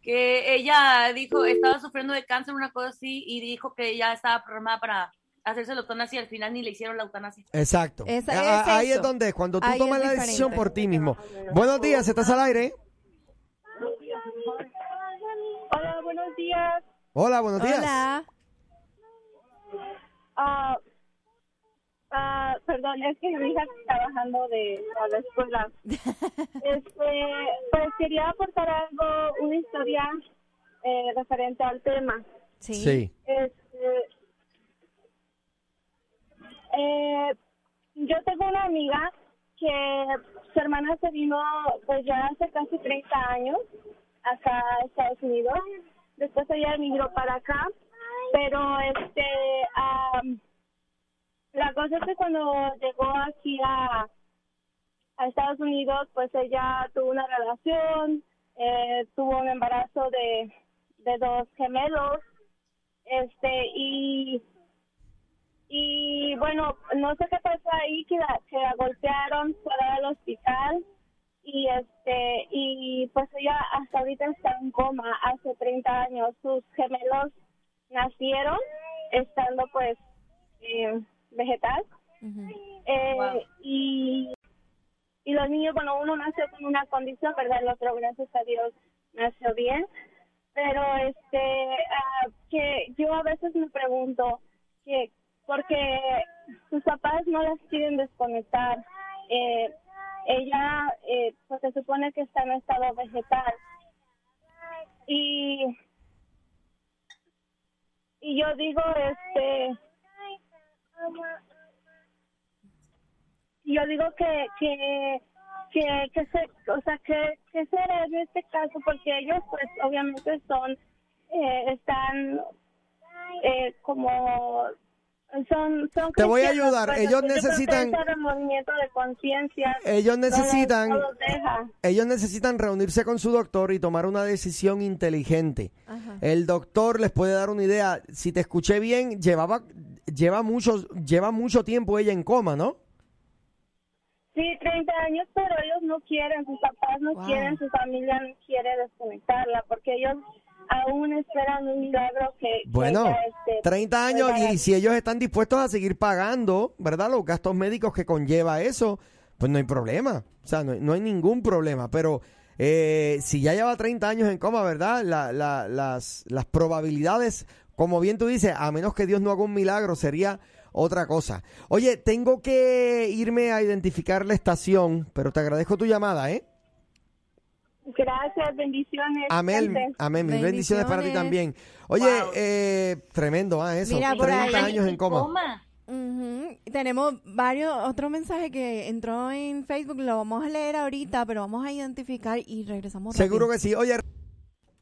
Que ella dijo, estaba sufriendo de cáncer, una cosa así, y dijo que ella estaba programada para hacerse la eutanasia y al final ni le hicieron la eutanasia. Exacto. Esa- Ah, es Ahí eso. es donde es, cuando tú Ahí tomas la diferente. decisión por ti mismo. Buenos días, ¿estás al aire? Hola, buenos días. Hola, buenos días. Hola. Ah, ah, perdón, es que mi hija está trabajando de a la escuela. Este, pues quería aportar algo, una historia eh, referente al tema. Sí. Sí. Este, eh, yo tengo una amiga que su hermana se vino pues ya hace casi 30 años acá a Estados Unidos. Después ella emigró para acá, pero este am, la cosa es que cuando llegó aquí a, a Estados Unidos, pues ella tuvo una relación, eh, tuvo un embarazo de, de dos gemelos, este y y bueno, no sé qué pasó ahí, que la, que la golpearon fuera del hospital y este y pues ella hasta ahorita está en coma hace 30 años. Sus gemelos nacieron estando pues eh, vegetal Eh, y y los niños, bueno, uno nació con una condición, ¿verdad? El otro, gracias a Dios, nació bien. Pero este, ah, que yo a veces me pregunto que porque sus papás no las quieren desconectar. Eh, ella, eh, pues se supone que está en estado vegetal. Y, y yo digo, este, yo digo que, que, que, que se, o sea, que, que será en este caso, porque ellos, pues, obviamente son, eh, están, eh, como son, son Te voy a ayudar. pues, Ellos que necesitan- de conciencia Ellos necesitan, no los deja. ellos necesitan reunirse con su doctor y tomar una decisión inteligente. Ajá. El doctor les puede dar una idea. Si te escuché bien, llevaba, lleva mucho, lleva mucho tiempo ella en coma, ¿no? Sí, 30 años, pero ellos no quieren, sus papás no Wow. quieren, su familia no quiere desconectarla, porque ellos aún esperan un milagro que, que Bueno, ella, este, 30 años y si ellos están dispuestos a seguir pagando, ¿verdad? Los gastos médicos que conlleva eso, pues no hay problema. O sea, no, hay- no hay ningún problema. Pero eh, si ya lleva 30 años en coma, ¿verdad? La- la- las, las probabilidades, como bien tú dices, a menos que Dios no haga un milagro, sería otra cosa. Oye, tengo que irme a identificar la estación, pero te agradezco tu llamada, ¿eh? Gracias, bendiciones. Amén, amén. Mis bendiciones para ti también. Oye, Wow. eh, tremendo, ¿ah? Eso. Mira, por 30 ahí- años en coma. Ujú. Tenemos varios, otro mensaje que entró en Facebook, lo vamos a leer ahorita, pero vamos a identificar y regresamos Seguro rápido. que sí. Oye,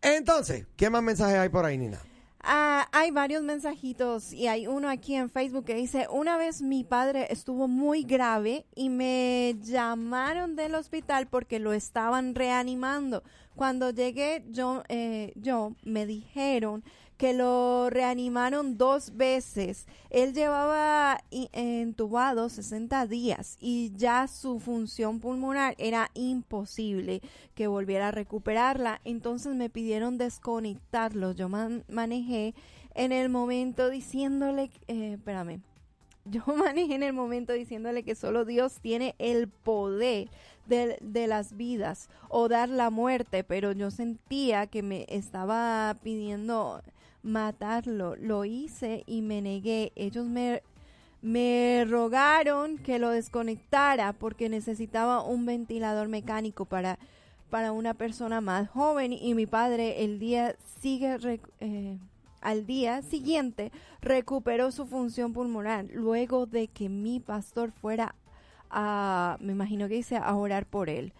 entonces, ¿qué más mensajes hay por ahí, Nina? Ah, hay varios mensajitos y hay uno aquí en Facebook que dice, una vez mi padre estuvo muy grave y me llamaron del hospital porque lo estaban reanimando. Cuando llegué yo, eh, yo me dijeron que lo reanimaron dos veces. Él llevaba entubado 60 días y ya su función pulmonar era imposible que volviera a recuperarla. Entonces me pidieron desconectarlo. Yo man- manejé en el momento diciéndole, eh, espérame, yo manejé en el momento diciéndole que solo Dios tiene el poder de, de las vidas o dar la muerte, pero yo sentía que me estaba pidiendo matarlo. Lo hice y me negué. Ellos me, me rogaron que lo desconectara porque necesitaba un ventilador mecánico para, para una persona más joven y mi padre el día sigue... eh, al día siguiente recuperó su función pulmonar luego de que mi pastor fuera a, me imagino que dice, a orar por él.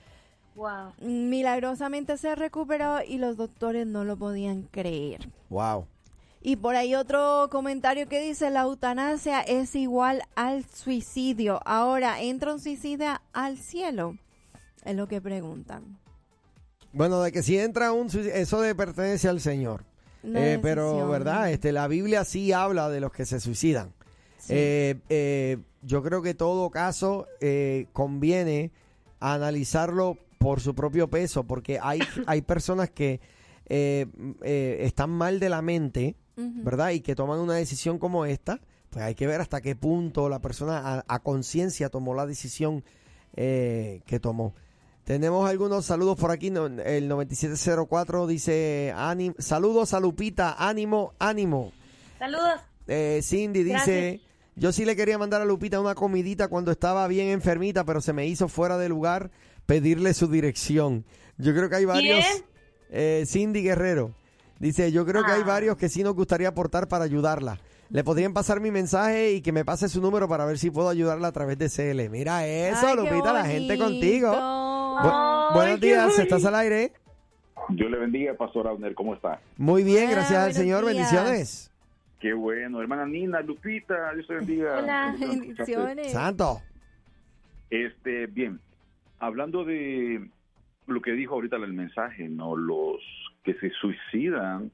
Wow. Milagrosamente se recuperó y los doctores no lo podían creer. Wow. Y por ahí otro comentario que dice, la eutanasia es igual al suicidio. Ahora, ¿entra un suicida al cielo? Es lo que preguntan. Bueno, de que si entra un suic- eso de pertenece al Señor. Eh, pero. ¿verdad? Este, la Biblia sí habla de los que se suicidan. Sí. Eh, eh, yo creo que todo caso conviene analizarlo por su propio peso, porque hay, hay personas que están mal de la mente, ¿verdad? Y que toman una decisión como esta, pues hay que ver hasta qué punto la persona a, a conciencia tomó la decisión eh, que tomó. Tenemos algunos saludos por aquí. no- El 9704 dice: "Ánim- Saludos a Lupita, ánimo, ánimo. Saludos. Eh, Cindy dice: Gracias. Yo sí le quería mandar a Lupita una comidita cuando estaba bien enfermita, pero se me hizo fuera de lugar pedirle su dirección. Yo creo que hay varios. ¿Quién? Eh, Cindy Guerrero dice: Yo creo que hay Ah. varios que sí nos gustaría aportar para ayudarla. le podrían pasar mi mensaje y que me pase su número para ver si puedo ayudarla a través de CL. Mira eso, Ay, Lupita, la gente contigo. bonito. Bu- Ay, buenos días. ¿estás al aire? Dios le bendiga, Pastor Abner, ¿cómo está? Muy bien, gracias al Señor, días. bendiciones. Qué bueno, hermana Nina, Lupita, Dios te bendiga. Hola. Bendiciones. Santo. Este, bien, hablando de lo que dijo ahorita el mensaje, ¿no? Los que se suicidan,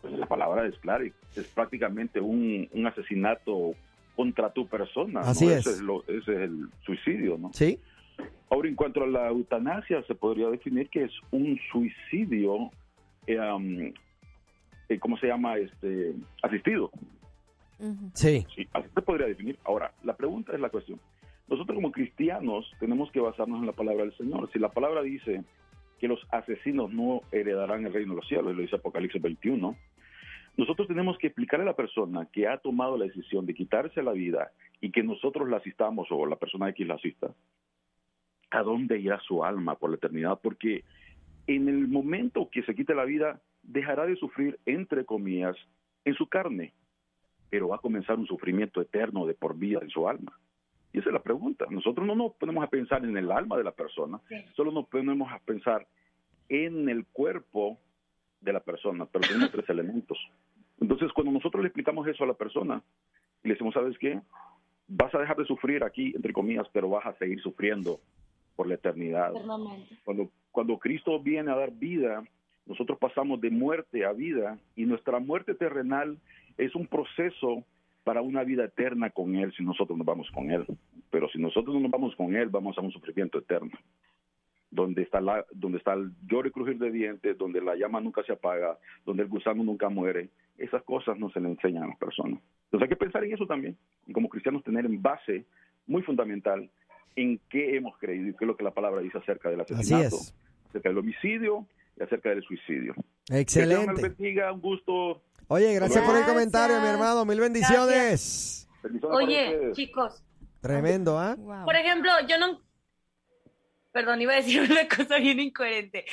pues la palabra es clara, es prácticamente un, un asesinato contra tu persona. Así ¿no? es. Ese es, lo- ese es el suicidio, ¿no? ¿Sí? Ahora, en cuanto a la eutanasia, se podría definir que es un suicidio, eh, um, eh, ¿cómo se llama? Este, asistido. Sí. Sí, así se podría definir. Ahora, la pregunta es la cuestión. Nosotros como cristianos tenemos que basarnos en la palabra del Señor. Si la palabra dice que los asesinos no heredarán el reino de los cielos, lo dice Apocalipsis 21, nosotros tenemos que explicarle a la persona que ha tomado la decisión de quitarse la vida y que nosotros la asistamos o la persona X la asista, a dónde irá su alma por la eternidad, porque en el momento que se quite la vida, dejará de sufrir, entre comillas, en su carne, pero va a comenzar un sufrimiento eterno de por vida en su alma. Y esa es la pregunta. Nosotros no nos ponemos a pensar en el alma de la persona, Sí. solo nos ponemos a pensar en el cuerpo de la persona, pero tenemos tres elementos. Entonces, cuando nosotros le explicamos eso a la persona, y le decimos, ¿sabes qué? Vas a dejar de sufrir aquí, entre comillas, pero vas a seguir sufriendo por la eternidad. Cuando, cuando Cristo viene a dar vida, nosotros pasamos de muerte a vida y nuestra muerte terrenal es un proceso para una vida eterna con Él si nosotros nos vamos con Él. Pero si nosotros no nos vamos con Él, vamos a un sufrimiento eterno. Donde está, la, donde está el lloro y crujir de dientes, donde la llama nunca se apaga, donde el gusano nunca muere. Esas cosas no se le enseñan a las personas. Entonces hay que pensar en eso también. Y como cristianos tener en base muy fundamental en qué hemos creído y qué es lo que la palabra dice acerca del asesinato, es. acerca del homicidio y acerca del suicidio. Que Dios me Excelente. bendiga, un gusto. Oye, gracias por el Gracias. comentario, mi hermano. Mil bendiciones. Bendiciones Oye, chicos, Tremendo, ¿ah? Wow. por ejemplo, yo no... Perdón, iba a decir una cosa bien incoherente.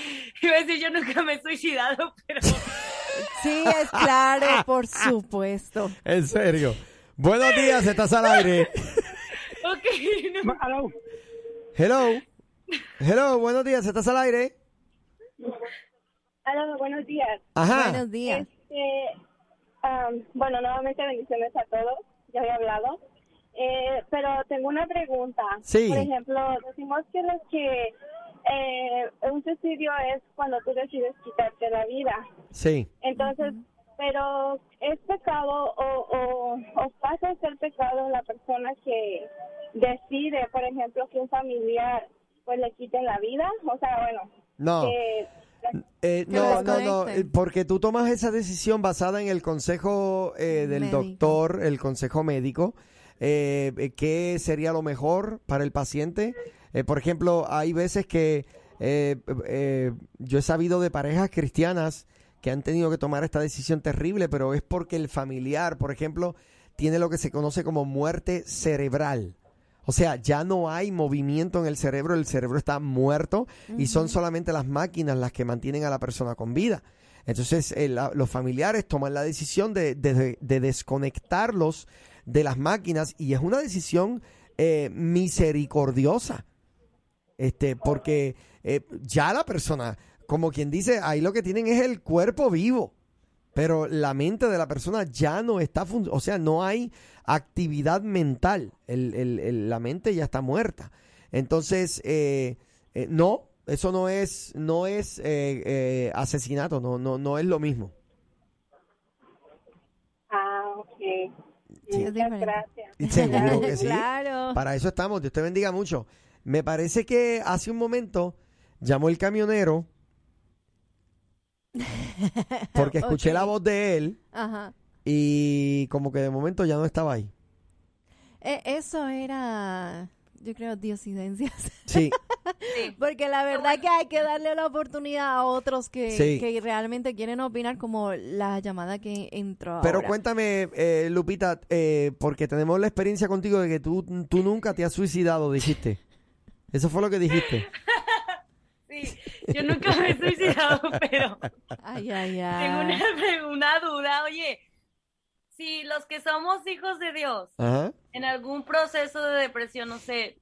Iba a decir, yo nunca me he suicidado, pero... Sí, es claro, por supuesto. En serio. Buenos días, estás al aire. Ok, no. Aló. Hello. Hello, buenos días, estás al aire. Hola, buenos días. Ajá. Buenos días. Este, bueno, nuevamente bendiciones a todos. Ya había hablado. Eh, pero tengo una pregunta. Sí. Por ejemplo, decimos que los que eh, un suicidio es cuando tú decides quitarte la vida. Sí. Entonces, pero es pecado o, o, o pasa a ser pecado la persona que decide, por ejemplo, que un familiar pues le quiten la vida. O sea, bueno, No. que Eh, no, no, no, eh, porque tú tomas esa decisión basada en el consejo eh, del Médico. doctor, el consejo médico, eh, eh, qué sería lo mejor para el paciente. Eh, por ejemplo, hay veces que yo he sabido de parejas cristianas que han tenido que tomar esta decisión terrible, pero es porque el familiar, por ejemplo, tiene lo que se conoce como muerte cerebral. O sea, ya no hay movimiento en el cerebro, el cerebro está muerto y son solamente las máquinas las que mantienen a la persona con vida. Entonces, eh, la- los familiares toman la decisión de, de- de desconectarlos de las máquinas y es una decisión eh, misericordiosa. Este, porque eh, ya la persona, como quien dice, ahí lo que tienen es el cuerpo vivo pero la mente de la persona ya no está, fun- o sea, no hay actividad mental, el, el- el- la mente ya está muerta. Entonces, eh, eh, no, eso no es, no es eh, eh, asesinato, no, no, no es lo mismo. Ah, ok. Sí, Muchas gracias. Seguro que sí. Claro. Para eso estamos, Dios te bendiga mucho. Me parece que hace un momento llamó el camionero porque escuché la voz de él Ajá. y como que de momento ya no estaba ahí. Eh, eso era, yo creo, diosidencias. Sí, Porque la verdad que hay que darle la oportunidad a otros que, Sí. que realmente quieren opinar, como la llamada que entró Pero ahora. cuéntame, eh, Lupita, eh, porque tenemos la experiencia contigo de que tú, tú nunca te has suicidado, dijiste. Eso fue lo que dijiste. Sí, yo nunca me he suicidado, pero Ay, ay, tengo ay. una, una duda. Oye, si los que somos hijos de Dios, Ajá. en algún proceso de depresión, no sé,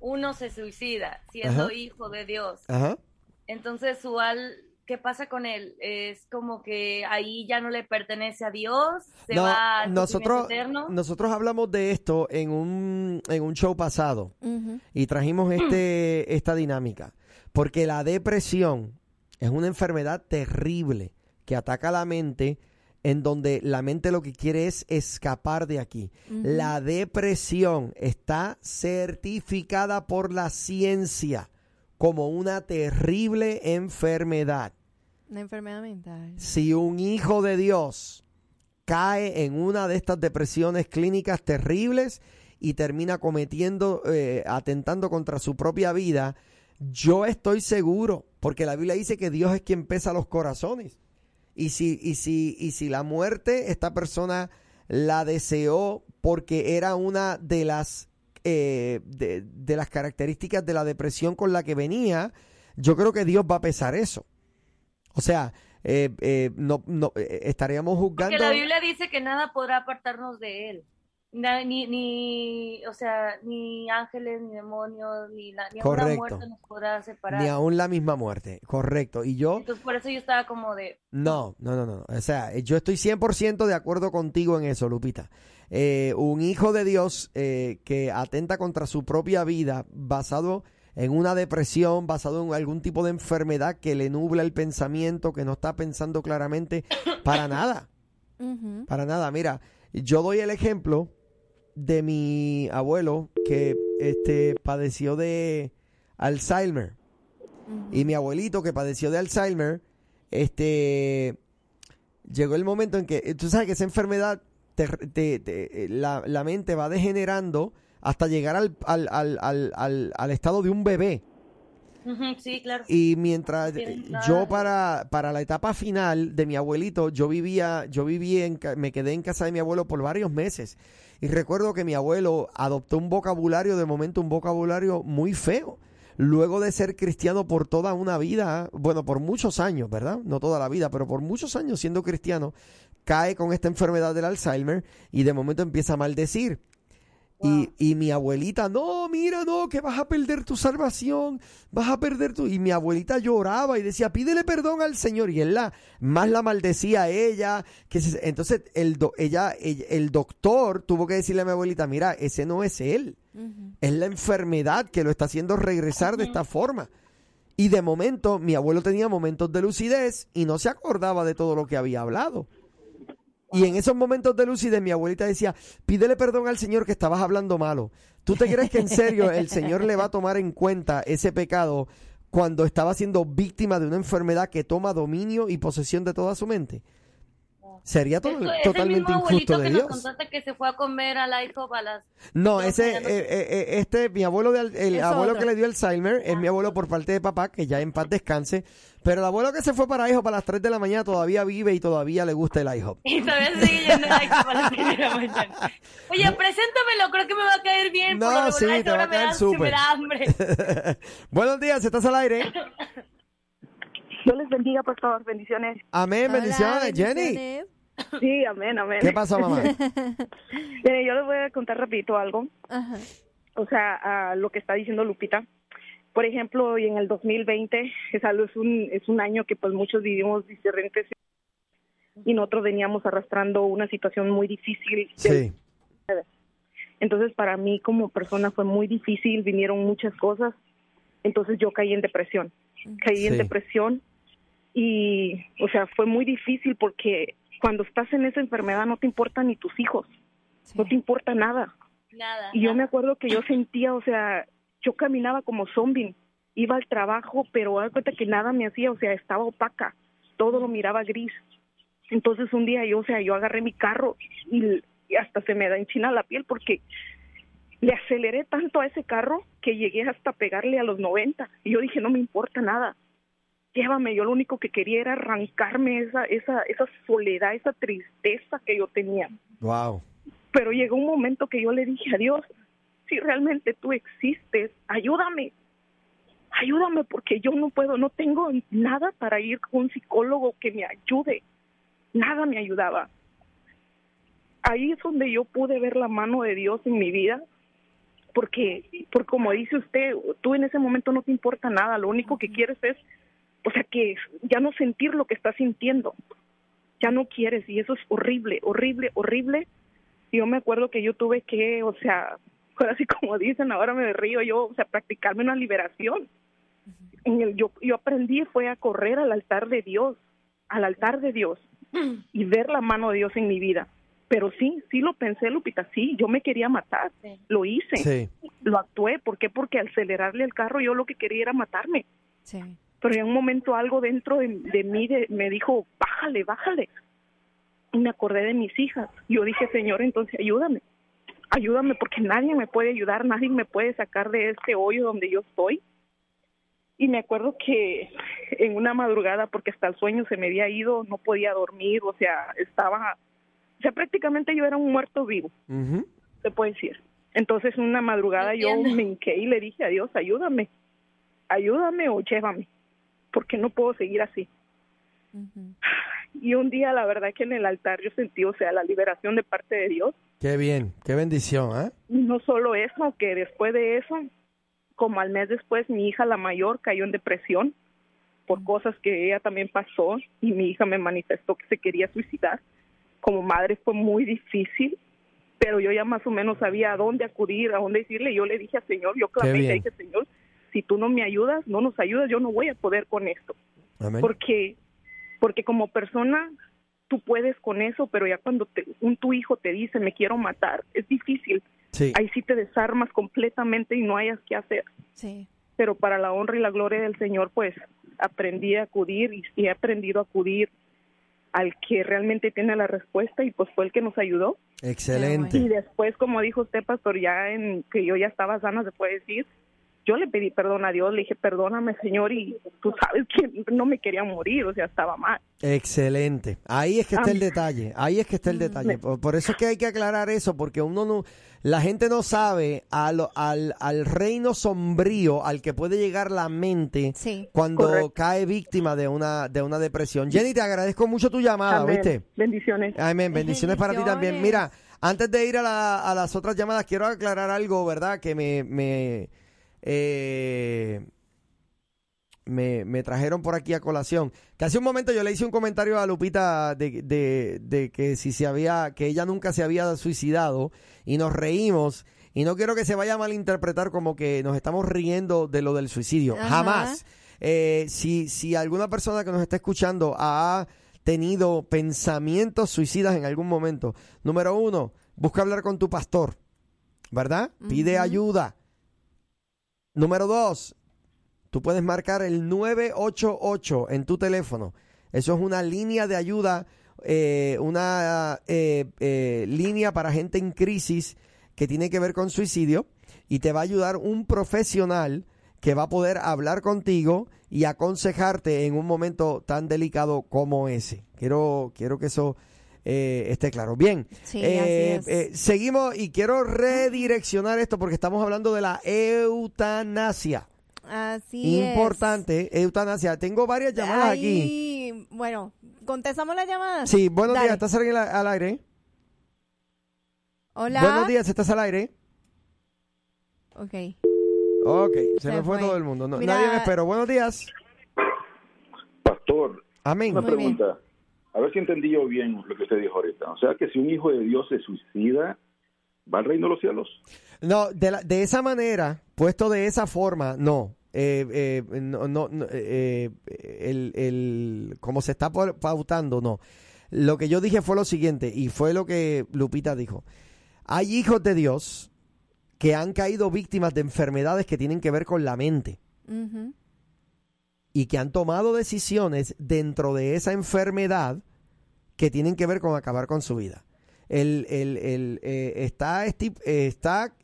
uno se suicida siendo Ajá. hijo de Dios, Ajá. entonces su al, ¿qué pasa con él? Es como que ahí ya no le pertenece a Dios, se No, va al nosotros, eterno. nosotros hablamos de esto en un, en un show pasado y trajimos este, esta dinámica. Porque la depresión es una enfermedad terrible que ataca la mente, en donde la mente lo que quiere es escapar de aquí. La depresión está certificada por la ciencia como una terrible enfermedad. Una enfermedad mental. Si un hijo de Dios cae en una de estas depresiones clínicas terribles y termina cometiendo, eh, atentando contra su propia vida, yo estoy seguro, porque la Biblia dice que Dios es quien pesa los corazones. Y si, y si, y si la muerte, esta persona la deseó porque era una de las, eh, de, de las características de la depresión con la que venía, yo creo que Dios va a pesar eso. O sea, eh, eh, no, no, eh, estaríamos juzgando. Porque la Biblia dice que nada podrá apartarnos de él. Na- ni, ni, o sea, ni ángeles, ni demonios, ni, la, ni aún la Correcto. muerte nos podrá separar. Ni aún la misma muerte, correcto. Y yo, Entonces, por eso yo estaba como de, no, no, no, no. O sea, yo estoy 100% de acuerdo contigo en eso, Lupita. Eh, un hijo de Dios eh, que atenta contra su propia vida basado en una depresión, basado en algún tipo de enfermedad que le nubla el pensamiento, que no está pensando claramente para nada. Para nada, mira, yo doy el ejemplo de mi abuelo que este padeció de Alzheimer y mi abuelito que padeció de Alzheimer, este llegó el momento en que tú sabes que esa enfermedad te- te- te- la, la mente va degenerando hasta llegar al, al, al, al, al- estado de un bebé. sí, claro. Y mientras eh, yo para, para la etapa final de mi abuelito, yo vivía, yo vivía en, me quedé en casa de mi abuelo por varios meses. Y recuerdo que mi abuelo adoptó un vocabulario, de momento un vocabulario muy feo. Luego de ser cristiano por toda una vida, bueno, por muchos años, ¿verdad? No toda la vida, pero por muchos años siendo cristiano, cae con esta enfermedad del Alzheimer y de momento empieza a maldecir. Y, y mi abuelita, no, mira, no, que vas a perder tu salvación, vas a perder tu... Y mi abuelita lloraba y decía, pídele perdón al Señor. Y él la, más la maldecía a ella. Que se- entonces el, do- ella, ella- el doctor tuvo que decirle a mi abuelita, mira, ese no es él. Es la enfermedad que lo está haciendo regresar de esta forma. Y de momento, mi abuelo tenía momentos de lucidez y no se acordaba de todo lo que había hablado. Y en esos momentos de lucidez, mi abuelita decía, pídele perdón al Señor que estabas hablando malo. ¿Tú te crees que en serio el Señor le va a tomar en cuenta ese pecado cuando estaba siendo víctima de una enfermedad que toma dominio y posesión de toda su mente? Sería to- Eso- es el totalmente mismo abuelito injusto de que nos Dios. contaste que se fue a comer a la IHOP a las... No, ese, de la noche. eh, eh, eh, este, mi abuelo, de, al- el abuelo otro. que le dio Alzheimer es mi abuelo por parte de papá, que ya en paz descanse. Pero el abuelo que se fue para IHOP a las 3 de la mañana todavía vive y todavía le gusta el IHOP. Y todavía sigue yendo la IHOP a las seis de la mañana. Oye, preséntamelo, creo que me va a caer bien. por No, lo sí, te va a caer súper. Buenos días, ¿estás al aire? Dios les bendiga, por favor, bendiciones. Amén, Hola, bendiciones, Jenny. Sí, amén, amén. ¿Qué pasó, mamá? Yo les voy a contar rapidito algo. Ajá. O sea, a lo que está diciendo Lupita. Por ejemplo, y en el 2020 es algo es un es un año que pues muchos vivimos diferentes y nosotros veníamos arrastrando una situación muy difícil. Sí, Entonces, para mí como persona fue muy difícil, vinieron muchas cosas. Entonces, yo caí en depresión. Caí en depresión y, o sea, fue muy difícil porque cuando estás en esa enfermedad no te importan ni tus hijos, Sí. no te importa nada. Nada. Y yo me acuerdo que yo sentía, o sea, yo caminaba como zombie, iba al trabajo, pero haz cuenta que nada me hacía, o sea, estaba opaca, todo lo miraba gris. Entonces un día yo, o sea, yo agarré mi carro y, y hasta se me da enchina la piel porque le aceleré tanto a ese carro que llegué hasta pegarle a los 90. Y yo dije, no me importa nada. Llévame, yo lo único que quería era arrancarme esa, esa, esa soledad, esa tristeza que yo tenía wow. pero llegó un momento que yo le dije a Dios, si realmente tú existes, ayúdame, ayúdame porque yo no puedo, no tengo nada para ir con un psicólogo que me ayude, nada me ayudaba. ahí es donde yo pude ver la mano de Dios en mi vida, porque, porque como dice usted, tú en ese momento no te importa nada, lo único que quieres es, o sea, que ya no sentir lo que estás sintiendo, ya no quieres y eso es horrible, horrible, horrible. Y yo me acuerdo que yo tuve que, o sea, así como dicen, ahora me río yo, o sea, practicarme una liberación. En el, yo, yo aprendí fue a correr al altar de Dios, al altar de Dios y ver la mano de Dios en mi vida. Pero sí, sí lo pensé, Lupita, sí, yo me quería matar, lo hice, Sí. lo actué. ¿Por qué? Porque al acelerarle el carro yo lo que quería era matarme. Sí. Pero en un momento algo dentro de, de mí de- me dijo, bájale, bájale. Y me acordé de mis hijas. Yo dije, Señor, entonces ayúdame. Ayúdame porque nadie me puede ayudar, nadie me puede sacar de este hoyo donde yo estoy. Y me acuerdo que en una madrugada, porque hasta el sueño se me había ido, no podía dormir, o sea, estaba, o sea, prácticamente yo era un muerto vivo Ujú. se puede decir. Entonces, una madrugada yo me hinqué y le dije a Dios, ayúdame, ayúdame o llévame, porque no puedo seguir así. Ujú. Y un día, la verdad que en el altar yo sentí, o sea, la liberación de parte de Dios. Qué bien, qué bendición, ¿eh? Y no solo eso, que después de eso, como al mes después, mi hija la mayor cayó en depresión por cosas que ella también pasó y mi hija me manifestó que se quería suicidar. Como madre fue muy difícil, pero yo ya más o menos sabía a dónde acudir, a dónde decirle. Yo le dije al Señor, yo clamé y le dije, Señor, si tú no me ayudas, no nos ayudas, yo no voy a poder con esto Amén. porque porque como persona tú puedes con eso, pero ya cuando te- un tu hijo te dice me quiero matar, es difícil. Sí. Ahí sí te desarmas completamente y no hayas qué hacer. Sí. Pero para la honra y la gloria del Señor, pues aprendí a acudir y, y he aprendido a acudir al que realmente tiene la respuesta y pues fue el que nos ayudó. Y Excelente. después, como dijo usted, pastor, ya en que yo ya estaba sana, se puede decir, yo le pedí perdón a Dios, le dije, perdóname, Señor, y tú sabes que no me quería morir, o sea, estaba mal. Excelente. Ahí es que está el detalle. Ahí es que está el detalle. Por, por eso es que hay que aclarar eso, porque uno no, la gente no sabe a lo- al, al reino sombrío al que puede llegar la mente Sí. cuando Correcto. cae víctima de una, de una depresión. Jenny, te agradezco mucho tu llamada, Amén. ¿viste? Bendiciones. Amén. Bendiciones para ti también. Mira, antes de ir a, la- a las otras llamadas, quiero aclarar algo, ¿verdad? Que me, me, eh, me, me trajeron por aquí a colación. Que hace un momento yo le hice un comentario a Lupita de, de, de que si se había, que ella nunca se había suicidado y nos reímos. Y no quiero que se vaya a malinterpretar como que nos estamos riendo de lo del suicidio. Ajá. Jamás. Eh, si, si alguna persona que nos está escuchando ha tenido pensamientos suicidas en algún momento, número uno, busca hablar con tu pastor, ¿verdad? Pide ayuda. Número dos, tú puedes marcar el 988 en tu teléfono. Eso es una línea de ayuda, eh, una eh, eh, línea para gente en crisis que tiene que ver con suicidio y te va a ayudar un profesional que va a poder hablar contigo y aconsejarte en un momento tan delicado como ese. Quiero, quiero que eso eh, esté claro. Bien, Sí, eh, así es. eh, seguimos y quiero redireccionar esto porque estamos hablando de la eutanasia. Así es. Importante, eutanasia. Tengo varias llamadas aquí. Ahí, Bueno, contestamos la llamada. Sí, buenos Dale. días, ¿estás al, al aire? Hola. Buenos días, ¿estás al aire? Ok. Ok, se, Se me fue, fue. todo el mundo. No, Mira- nadie me esperó. Buenos días. Pastor, Amén. una Muy bien. A ver si entendí yo bien lo que usted dijo ahorita. O sea, que si un hijo de Dios se suicida, ¿va al reino de los cielos? No, de, la- de esa manera, puesto de esa forma, no. Eh, eh, no, no, no, eh, eh, el, el- como se está pa- pautando, no. Lo que yo dije fue lo siguiente, y fue lo que Lupita dijo. Hay hijos de Dios que han caído víctimas de enfermedades que tienen que ver con la mente Ujú. Y que han tomado decisiones dentro de esa enfermedad que tienen que ver con acabar con su vida. El, el- el, eh, está está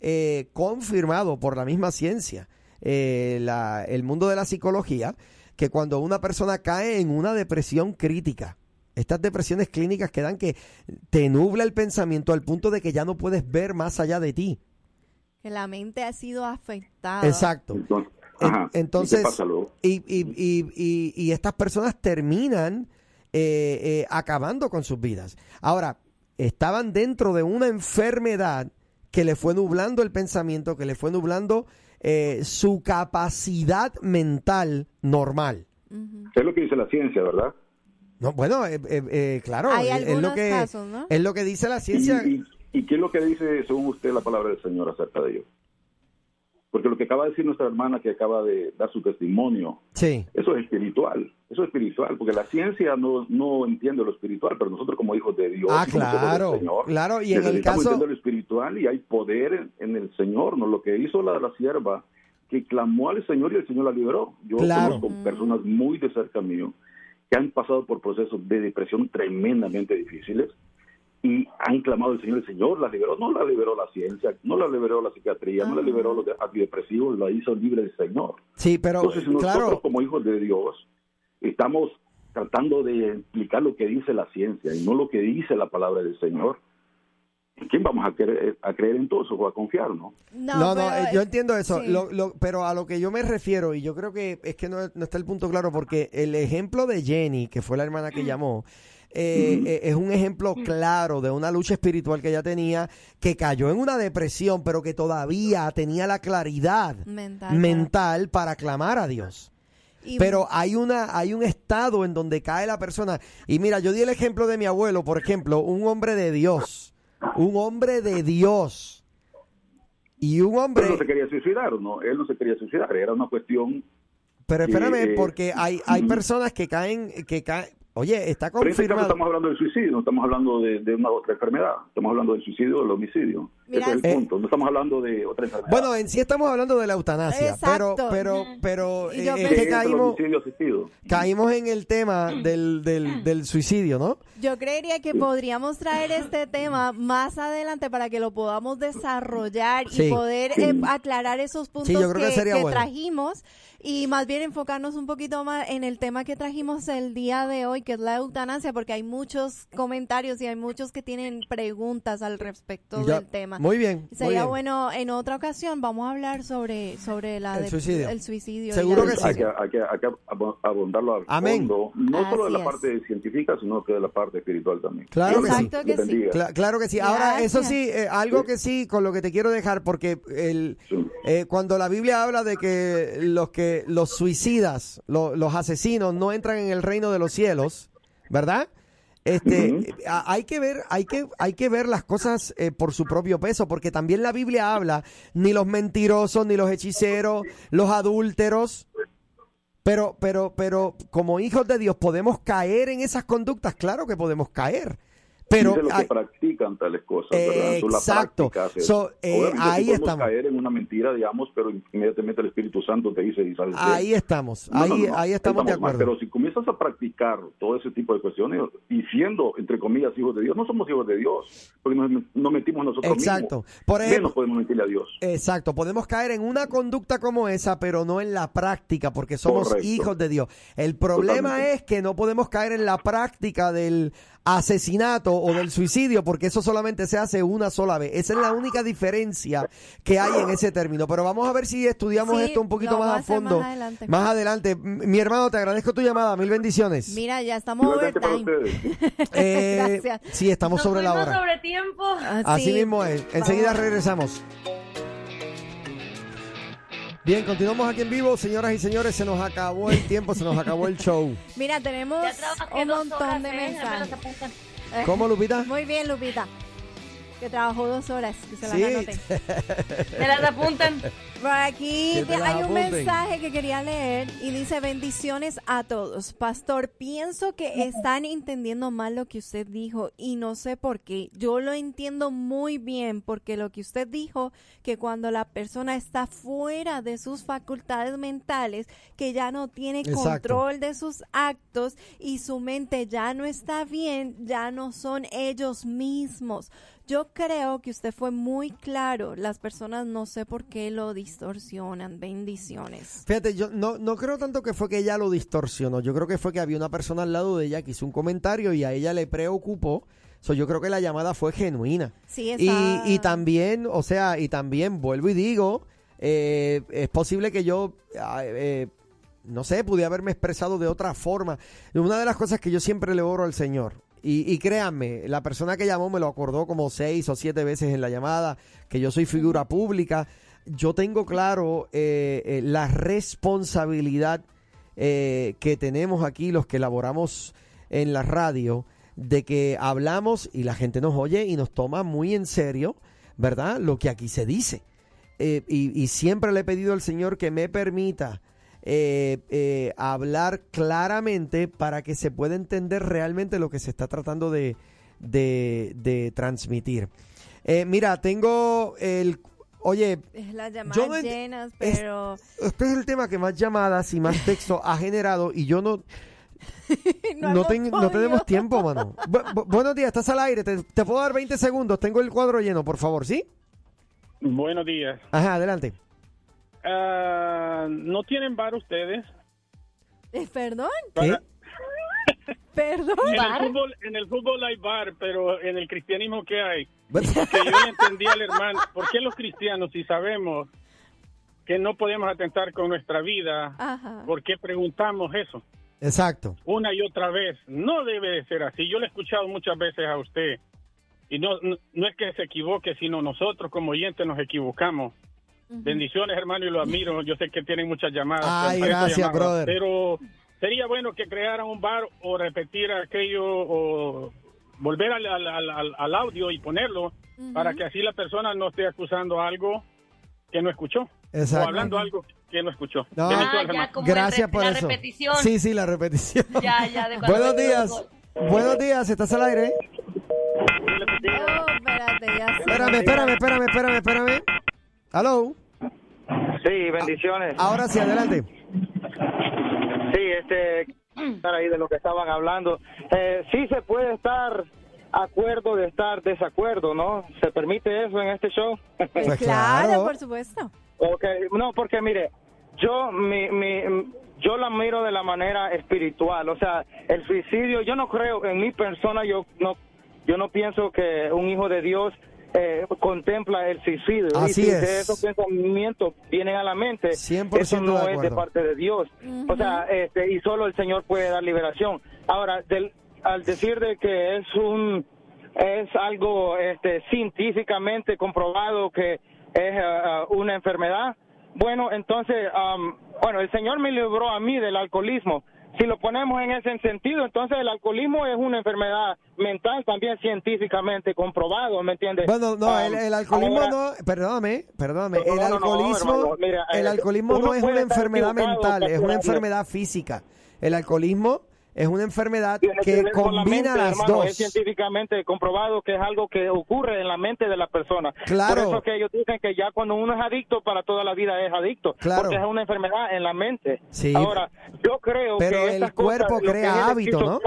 eh, confirmado por la misma ciencia, eh, la- el mundo de la psicología, que cuando una persona cae en una depresión crítica, estas depresiones clínicas que dan que te nubla el pensamiento al punto de que ya no puedes ver más allá de ti. Que la mente ha sido afectada. Exacto. Entonces, En- ajá. entonces- ¿Y qué pasa luego? Y, y, y, estas personas terminan eh, eh, acabando con sus vidas. Ahora, estaban dentro de una enfermedad que le fue nublando el pensamiento, que le fue nublando eh, su capacidad mental normal. Es lo que dice la ciencia, ¿verdad? No, bueno, eh, eh, eh, claro, Hay es- es, lo que casos, ¿no? es lo que dice la ¿Y, ciencia. y, y qué es lo que dice, según usted, la palabra del Señor acerca de ello? Porque lo que acaba de decir nuestra hermana que acaba de dar su testimonio, Sí. eso es espiritual, eso es espiritual, porque la ciencia no, no entiende lo espiritual, pero nosotros como hijos de Dios, Ah, hijos del claro, Señor, claro, y en el caso- lo espiritual y hay poder en, en el Señor, ¿no? Lo que hizo la, la sierva, que clamó al Señor y el Señor la liberó. Yo Claro. conozco personas muy de cerca mío que han pasado por procesos de depresión tremendamente difíciles y han clamado al Señor, el Señor la liberó, no la liberó la ciencia, no la liberó la psiquiatría, no la liberó los de- antidepresivos, la hizo libre el Señor. Sí, pero Entonces, si nosotros claro, como hijos de Dios estamos tratando de explicar lo que dice la ciencia y no lo que dice la palabra del Señor, ¿en quién vamos a creer, a creer entonces o a confiar, no? No, no, eh, yo entiendo eso, sí. lo- lo- pero a lo que yo me refiero, y yo creo que es que no, no está el punto claro, porque el ejemplo de Jenny, que fue la hermana que llamó, eh, eh, es un ejemplo claro de una lucha espiritual que ella tenía, que cayó en una depresión, pero que todavía tenía la claridad Mental, mental para clamar a Dios. Y- Pero hay una hay un estado en donde cae la persona. Y mira, yo di el ejemplo de mi abuelo, por ejemplo, un hombre de Dios, un hombre de Dios. Y un hombre, él no se quería suicidar, ¿no? Él no se quería suicidar, era una cuestión... pero espérame, eh, porque hay hay mm. personas que caen que caen, oye, está Pero en este caso confirmado. estamos hablando del suicidio, no estamos hablando de, de una otra enfermedad, estamos hablando del suicidio o del homicidio. Mira, Ese es el eh, punto, no estamos hablando de otra enfermedad. Bueno, en sí estamos hablando de la eutanasia, pero Exacto. pero pero Y yo eh, es pensé- que caímos caímos en el tema del, del, del suicidio, ¿no? Yo creería que podríamos traer este tema más adelante para que lo podamos desarrollar Sí. y poder Sí. eh, aclarar esos puntos yo creo que sería bueno. trajimos y más bien enfocarnos un poquito más en el tema que trajimos el día de hoy, que es la eutanasia, porque hay muchos comentarios y hay muchos que tienen preguntas al respecto Ya, del tema. Muy bien. muy Sería bien. bueno, en otra ocasión vamos a hablar sobre, sobre la El de- suicidio. el suicidio. Seguro que sí. Hay que, hay que, hay que abo- abondarlo al Amén. fondo, no solo de la es. parte científica, sino que de la parte espiritual también. Claro que sí. Exacto que sí. Cla- claro que sí. Ahora, eso sí, eh, algo que sí, con lo que te quiero dejar, porque el, Sí. eh, cuando la Biblia habla de que los que los suicidas, lo- los asesinos, no entran en el reino de los cielos, ¿verdad? Este, eh, a- hay que ver, hay que, hay que ver las cosas eh, por su propio peso, porque también la Biblia habla ni los mentirosos, ni los hechiceros, los adúlteros, pero, pero, pero como hijos de Dios podemos caer en esas conductas, claro que podemos caer, pero Dice los que hay- practican tales cosas, ¿verdad? Exacto. So, eh, ahí podemos estamos. caer en una mentira, digamos, pero inmediatamente el Espíritu Santo te dice y sales ahí estamos, No, ahí, no, no, ahí estamos de mal, acuerdo. Pero si comienzas a practicar todo ese tipo de cuestiones y siendo, entre comillas, hijos de Dios, no somos hijos de Dios, porque nos, nos mentimos nosotros Exacto. mismos. Por ejemplo- Menos podemos mentirle a Dios. Exacto, podemos caer en una conducta como esa, pero no en la práctica, porque somos Correcto. hijos de Dios. El problema Totalmente. es que no podemos caer en la práctica del asesinato o del suicidio, porque eso solamente se hace una sola vez. Esa es la única diferencia que hay en ese término. Pero vamos a ver si estudiamos Sí, esto un poquito más a fondo. más adelante. Más adelante. M- Mi hermano, te agradezco tu llamada. Mil bendiciones. Mira, ya estamos overtime. Eh, Gracias. sí, estamos Nos sobre la hora. sobre tiempo. Ah, Así sí. mismo es. Enseguida Vamos. regresamos. Bien, continuamos aquí en vivo, señoras y señores. Se nos acabó el tiempo, se nos acabó el show. Mira, tenemos un montón horas, de ¿eh? Mensajes. Eh, ¿Cómo, Lupita? Muy bien, Lupita. Que trabajó dos horas, que se las Sí. anoten. Me las apuntan. Por aquí te hay un mensaje que quería leer y dice bendiciones a todos. Pastor, pienso que están entendiendo mal lo que usted dijo y no sé por qué. Yo lo entiendo muy bien porque lo que usted dijo, que cuando la persona está fuera de sus facultades mentales, que ya no tiene Exacto. control de sus actos y su mente ya no está bien, ya no son ellos mismos. Yo creo que usted fue muy claro. Las personas no sé por qué lo distorsionan. Bendiciones. Fíjate, yo no, no creo tanto que fue que ella lo distorsionó. Yo creo que fue que había una persona al lado de ella que hizo un comentario y a ella le preocupó. So, yo creo que la llamada fue genuina. Sí, Y, está- y también, o sea, y también vuelvo y digo, eh, es posible que yo, ah, eh, no sé, pude haberme expresado de otra forma. Una de las cosas que yo siempre le oro al Señor Y, y créanme, la persona que llamó me lo acordó como seis o siete veces en la llamada, que yo soy figura pública. Yo tengo claro eh, eh, la responsabilidad eh, que tenemos aquí los que laboramos en la radio, de que hablamos y la gente nos oye y nos toma muy en serio, ¿verdad? Lo que aquí se dice. Y, siempre le he pedido al Señor que me permita hablar claramente para que se pueda entender realmente lo que se está tratando de, transmitir. Mira, tengo el... Oye, Es las Yo llamadas no llenas, es- pero este es el tema que más llamadas y más texto ha generado y yo no... no, No, ten- tenemos tiempo, mano. Bu- bu- buenos días, estás al aire. Te, te puedo dar 20 segundos. Tengo el cuadro lleno, por favor, ¿sí? Buenos días. Ajá, adelante. Ah, ¿No tienen bar ustedes? Eh, ¿Perdón? Para- ¿Perdón? En el, fútbol, en el fútbol hay bar, pero en el cristianismo, ¿qué hay? Porque yo no entendí al hermano. ¿Por qué los cristianos, si sabemos que no podemos atentar con nuestra vida, Ajá. por qué preguntamos eso? Exacto. una y otra vez. No debe de ser así. Yo le he escuchado muchas veces a usted. Y no, no, no es que se equivoque, sino nosotros como oyentes nos equivocamos. Bendiciones, hermano, y lo admiro. Yo sé que tienen muchas llamadas. Ay, gracias, brother. Pero sería bueno que crearan un bar o repetir aquello o volver al, al- al- al- audio y ponerlo para que así la persona no esté acusando algo que no escuchó. Exacto. O hablando algo que no escuchó. No, Ah, ya, como Gracias por la eso. repetición. Sí, sí, la repetición. Ya, ya, de Buenos días. Buenos días, ¿estás al aire? Oh, espérate, ya sé. Espérame, espérame, espérame, espérame, espérame. Hello. Sí, bendiciones. Ahora sí, adelante. Sí, este, estar ahí de lo que estaban hablando. Eh, sí se puede estar acuerdo de estar desacuerdo, ¿no? ¿Se permite eso en este show? Pues claro, por supuesto. Ok, no, porque mire, yo mi, mi, yo la miro de la manera espiritual, o sea, el suicidio, yo no creo, en mi persona, yo no, yo no pienso que un hijo de Dios eh, contempla el suicidio. Así y si es. esos pensamientos vienen a la mente, 100% eso no de es de parte de Dios. O sea, este, y solo el Señor puede dar liberación. Ahora, del, al decir de que es un es algo este, científicamente comprobado que es ah, una enfermedad. Bueno, entonces, am, bueno, el Señor me libró a mí del alcoholismo. Si lo ponemos en ese sentido, entonces el alcoholismo es una enfermedad mental también científicamente comprobado, ¿me entiendes? Bueno, no, Am, el, el alcoholismo ahora- no, perdóname, perdóname, No, el no, no, alcoholismo, mira, el eh, alcoholismo no es puede una enfermedad mental, es una enfermedad física. El alcoholismo es una enfermedad Tiene que con la combina mente, las hermano, Es dos. científicamente comprobado que es algo que ocurre en la mente de la persona. Claro. Por eso que ellos dicen que ya cuando uno es adicto, para toda la vida es adicto. Claro. Porque es una enfermedad en la mente. Sí. Ahora, yo creo Pero que el estas cuerpo crea es la hábito, ¿no?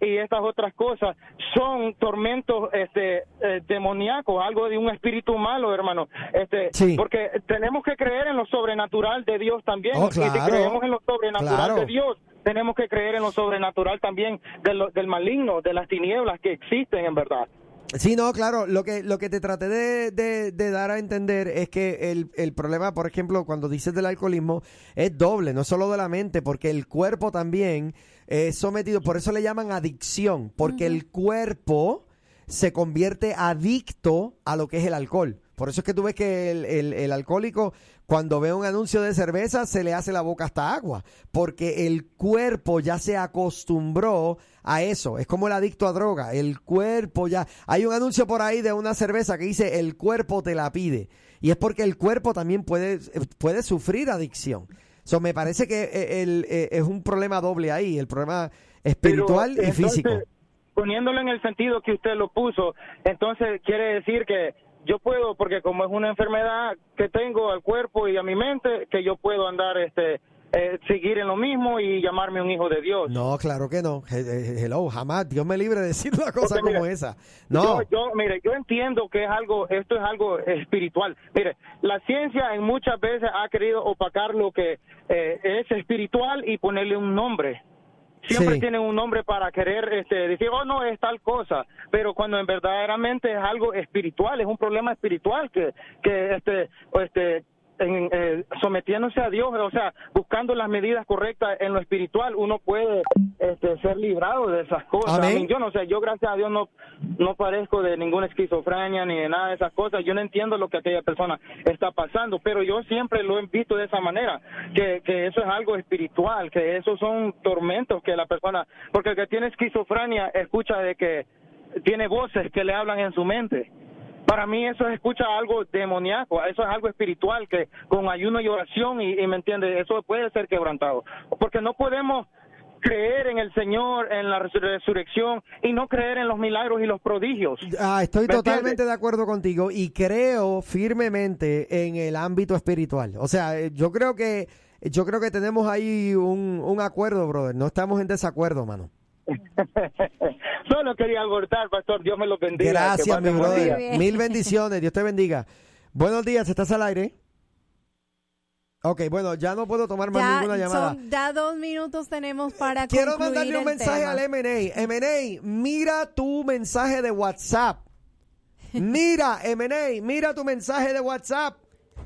Y estas otras cosas son tormentos este, eh, demoníacos, algo de un espíritu malo, hermano. Este, Sí. Porque tenemos que creer en lo sobrenatural de Dios también. Oh, Y si creemos en lo sobrenatural Claro. de Dios, tenemos que creer en lo sobrenatural también de lo- del maligno, de las tinieblas que existen en verdad. Sí, no, claro, lo que, lo que te traté de, de- de dar a entender es que el, el problema, por ejemplo, cuando dices del alcoholismo, es doble, no solo de la mente, porque el cuerpo también es sometido, por eso le llaman adicción, porque el cuerpo se convierte adicto a lo que es el alcohol. Por eso es que tú ves que el, el- el alcohólico, cuando ve un anuncio de cerveza, se le hace la boca hasta agua, porque el cuerpo ya se acostumbró a eso. Es como el adicto a droga. El cuerpo ya. Hay un anuncio por ahí de una cerveza que dice: el cuerpo te la pide. Y es porque el cuerpo también puede, puede sufrir adicción. So, me parece que eh, el, eh, es un problema doble ahí: el problema espiritual Pero, y físico. Poniéndolo en el sentido que usted lo puso, entonces quiere decir que yo puedo, porque como es una enfermedad que tengo al cuerpo y a mi mente, que yo puedo andar, este, eh, seguir en lo mismo y llamarme un hijo de Dios. No, claro que no. He- he- Hello, jamás. Dios me libre de decir una cosa Porque, como mire, esa. No. Yo, yo, mire, yo entiendo que es algo, esto es algo espiritual. Mire, la ciencia en muchas veces ha querido opacar lo que eh, es espiritual y ponerle un nombre. Siempre Sí. tienen un nombre para querer este, decir, oh, no, es tal cosa. Pero cuando en verdaderamente es algo espiritual, es un problema espiritual que, que este, este, en, eh, sometiéndose a Dios, o sea, buscando las medidas correctas en lo espiritual, uno puede este, ser librado de esas cosas. Amén. Yo no sé, yo gracias a Dios no, no parezco de ninguna esquizofrenia ni de nada de esas cosas. Yo no entiendo lo que aquella persona está pasando, pero yo siempre lo he visto de esa manera, que, que eso es algo espiritual, que esos son tormentos que la persona, porque el que tiene esquizofrenia escucha de que tiene voces que le hablan en su mente. Para mí eso es escucha algo demoníaco, eso es algo espiritual que con ayuno y oración y, y me entiende, eso puede ser quebrantado, porque no podemos creer en el Señor, en la resur- resurrección y no creer en los milagros y los prodigios. Ah, estoy ¿Me totalmente entiendes? de acuerdo contigo y creo firmemente en el ámbito espiritual. O sea, eh, yo creo que yo creo que tenemos ahí un, un acuerdo, brother. No estamos en desacuerdo, mano. Solo quería abortar, pastor, Dios me lo bendiga. Gracias, mi brother. Mil bendiciones. Dios te bendiga. Buenos días, ¿estás al aire? Ok, bueno, ya no puedo tomar más Ya, ninguna llamada. son- ya dos minutos tenemos para Quiero concluir mandarle un el mensaje tema. al M&A. M&A, mira tu mensaje de WhatsApp. Mira, M&A, mira tu mensaje de WhatsApp.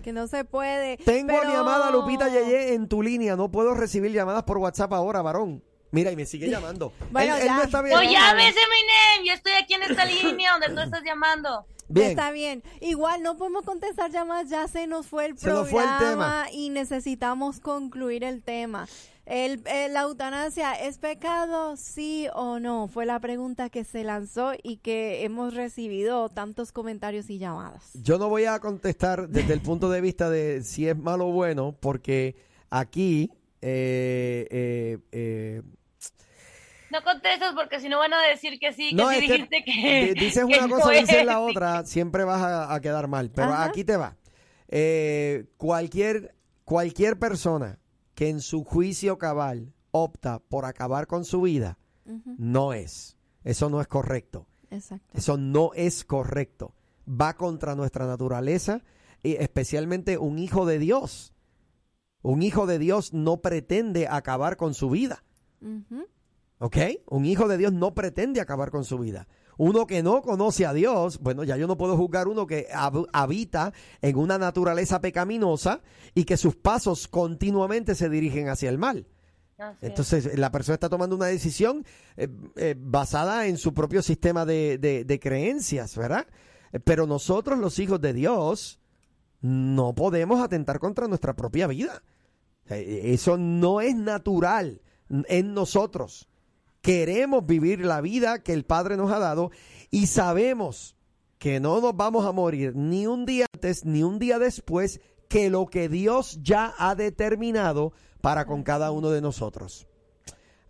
Que no se puede. Tengo a mi pero- amada Lupita Yeye en tu línea. No puedo recibir llamadas por WhatsApp ahora, varón. Mira, y me sigue llamando. Bueno, él, él ya. no está bien. Eminem. Yo estoy aquí en esta línea donde tú estás llamando. Bien. Está bien. Igual no podemos contestar llamadas, ya se nos fue el Se nos fue el programa tema. y necesitamos concluir el tema. El, el- la eutanasia es pecado, sí o no? Fue la pregunta que se lanzó y que hemos recibido tantos comentarios y llamadas. Yo no voy a contestar desde el punto de vista de si es malo o bueno, porque aquí eh, eh, eh, No contestas porque si no van a decir que sí, que no que dijiste que. di- dices que una no cosa, dices la otra, siempre vas a, a quedar mal. Pero Ajá. aquí te va. Eh, cualquier cualquier persona que en su juicio cabal opta por acabar con su vida no es. Eso no es correcto. Exacto. Eso no es correcto. Va contra nuestra naturaleza y especialmente un hijo de Dios. Un hijo de Dios no pretende acabar con su vida. Ujú. ¿Ok? Un hijo de Dios no pretende acabar con su vida. Uno que no conoce a Dios, bueno, ya yo no puedo juzgar uno que hab- habita en una naturaleza pecaminosa y que sus pasos continuamente se dirigen hacia el mal. Así es. Entonces, la persona está tomando una decisión eh, eh, basada en su propio sistema de, de- de creencias, ¿verdad? Pero nosotros, los hijos de Dios, no podemos atentar contra nuestra propia vida. Eh, Eso no es natural en nosotros. Queremos vivir la vida que el Padre nos ha dado y sabemos que no nos vamos a morir ni un día antes ni un día después que lo que Dios ya ha determinado para con cada uno de nosotros.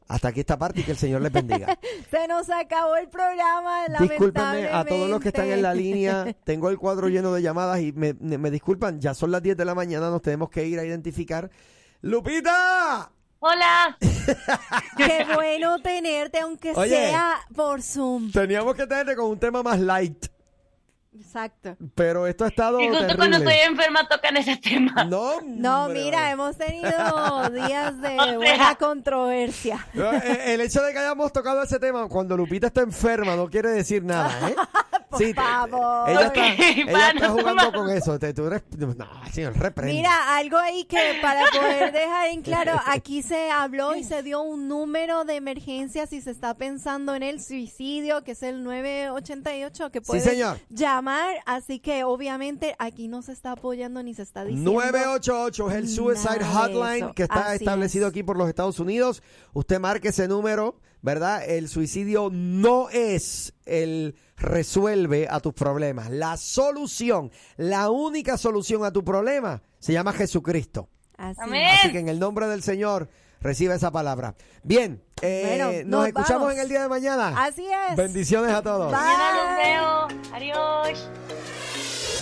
Hasta aquí esta parte y que el Señor les bendiga. Se nos acabó el programa. Discúlpenme a todos los que están en la línea. Tengo el cuadro lleno de llamadas y me, me disculpan, ya son las 10 de la mañana, nos tenemos que ir a identificar. ¡Lupita! Hola. Qué bueno tenerte, aunque Oye. sea por Zoom. Teníamos que tenerte con un tema más light, Exacto. pero esto ha estado Y justo terrible. cuando estoy enferma tocan ese tema. No, No, hombre, mira, hombre. hemos tenido días de O sea. buena controversia. Eh, El hecho de que hayamos tocado ese tema cuando Lupita está enferma no quiere decir nada, ¿eh? Por Sí, favor. Ella Ok, está, ella para está no jugando con eso. Te- tú eres- no, señor, reprende. Mira, algo ahí que para poder dejar en claro, aquí se habló y se dio un número de emergencia si se está pensando en el suicidio, que es el 988, que puede señor. llamar, así que obviamente aquí no se está apoyando ni se está diciendo. 988 es el Suicide Hotline que está Así establecido es. aquí por los Estados Unidos. Usted marque ese número, ¿verdad? El suicidio no es el resuelve a tus problemas. La solución, la única solución a tu problema se llama Jesucristo. Así Amén. Así que en el nombre del Señor recibe esa palabra. Bien, eh, Bueno, nos, nos escuchamos vamos. en el día de mañana. Así es. Bendiciones a todos. Bye. Mañana los veo. Adiós.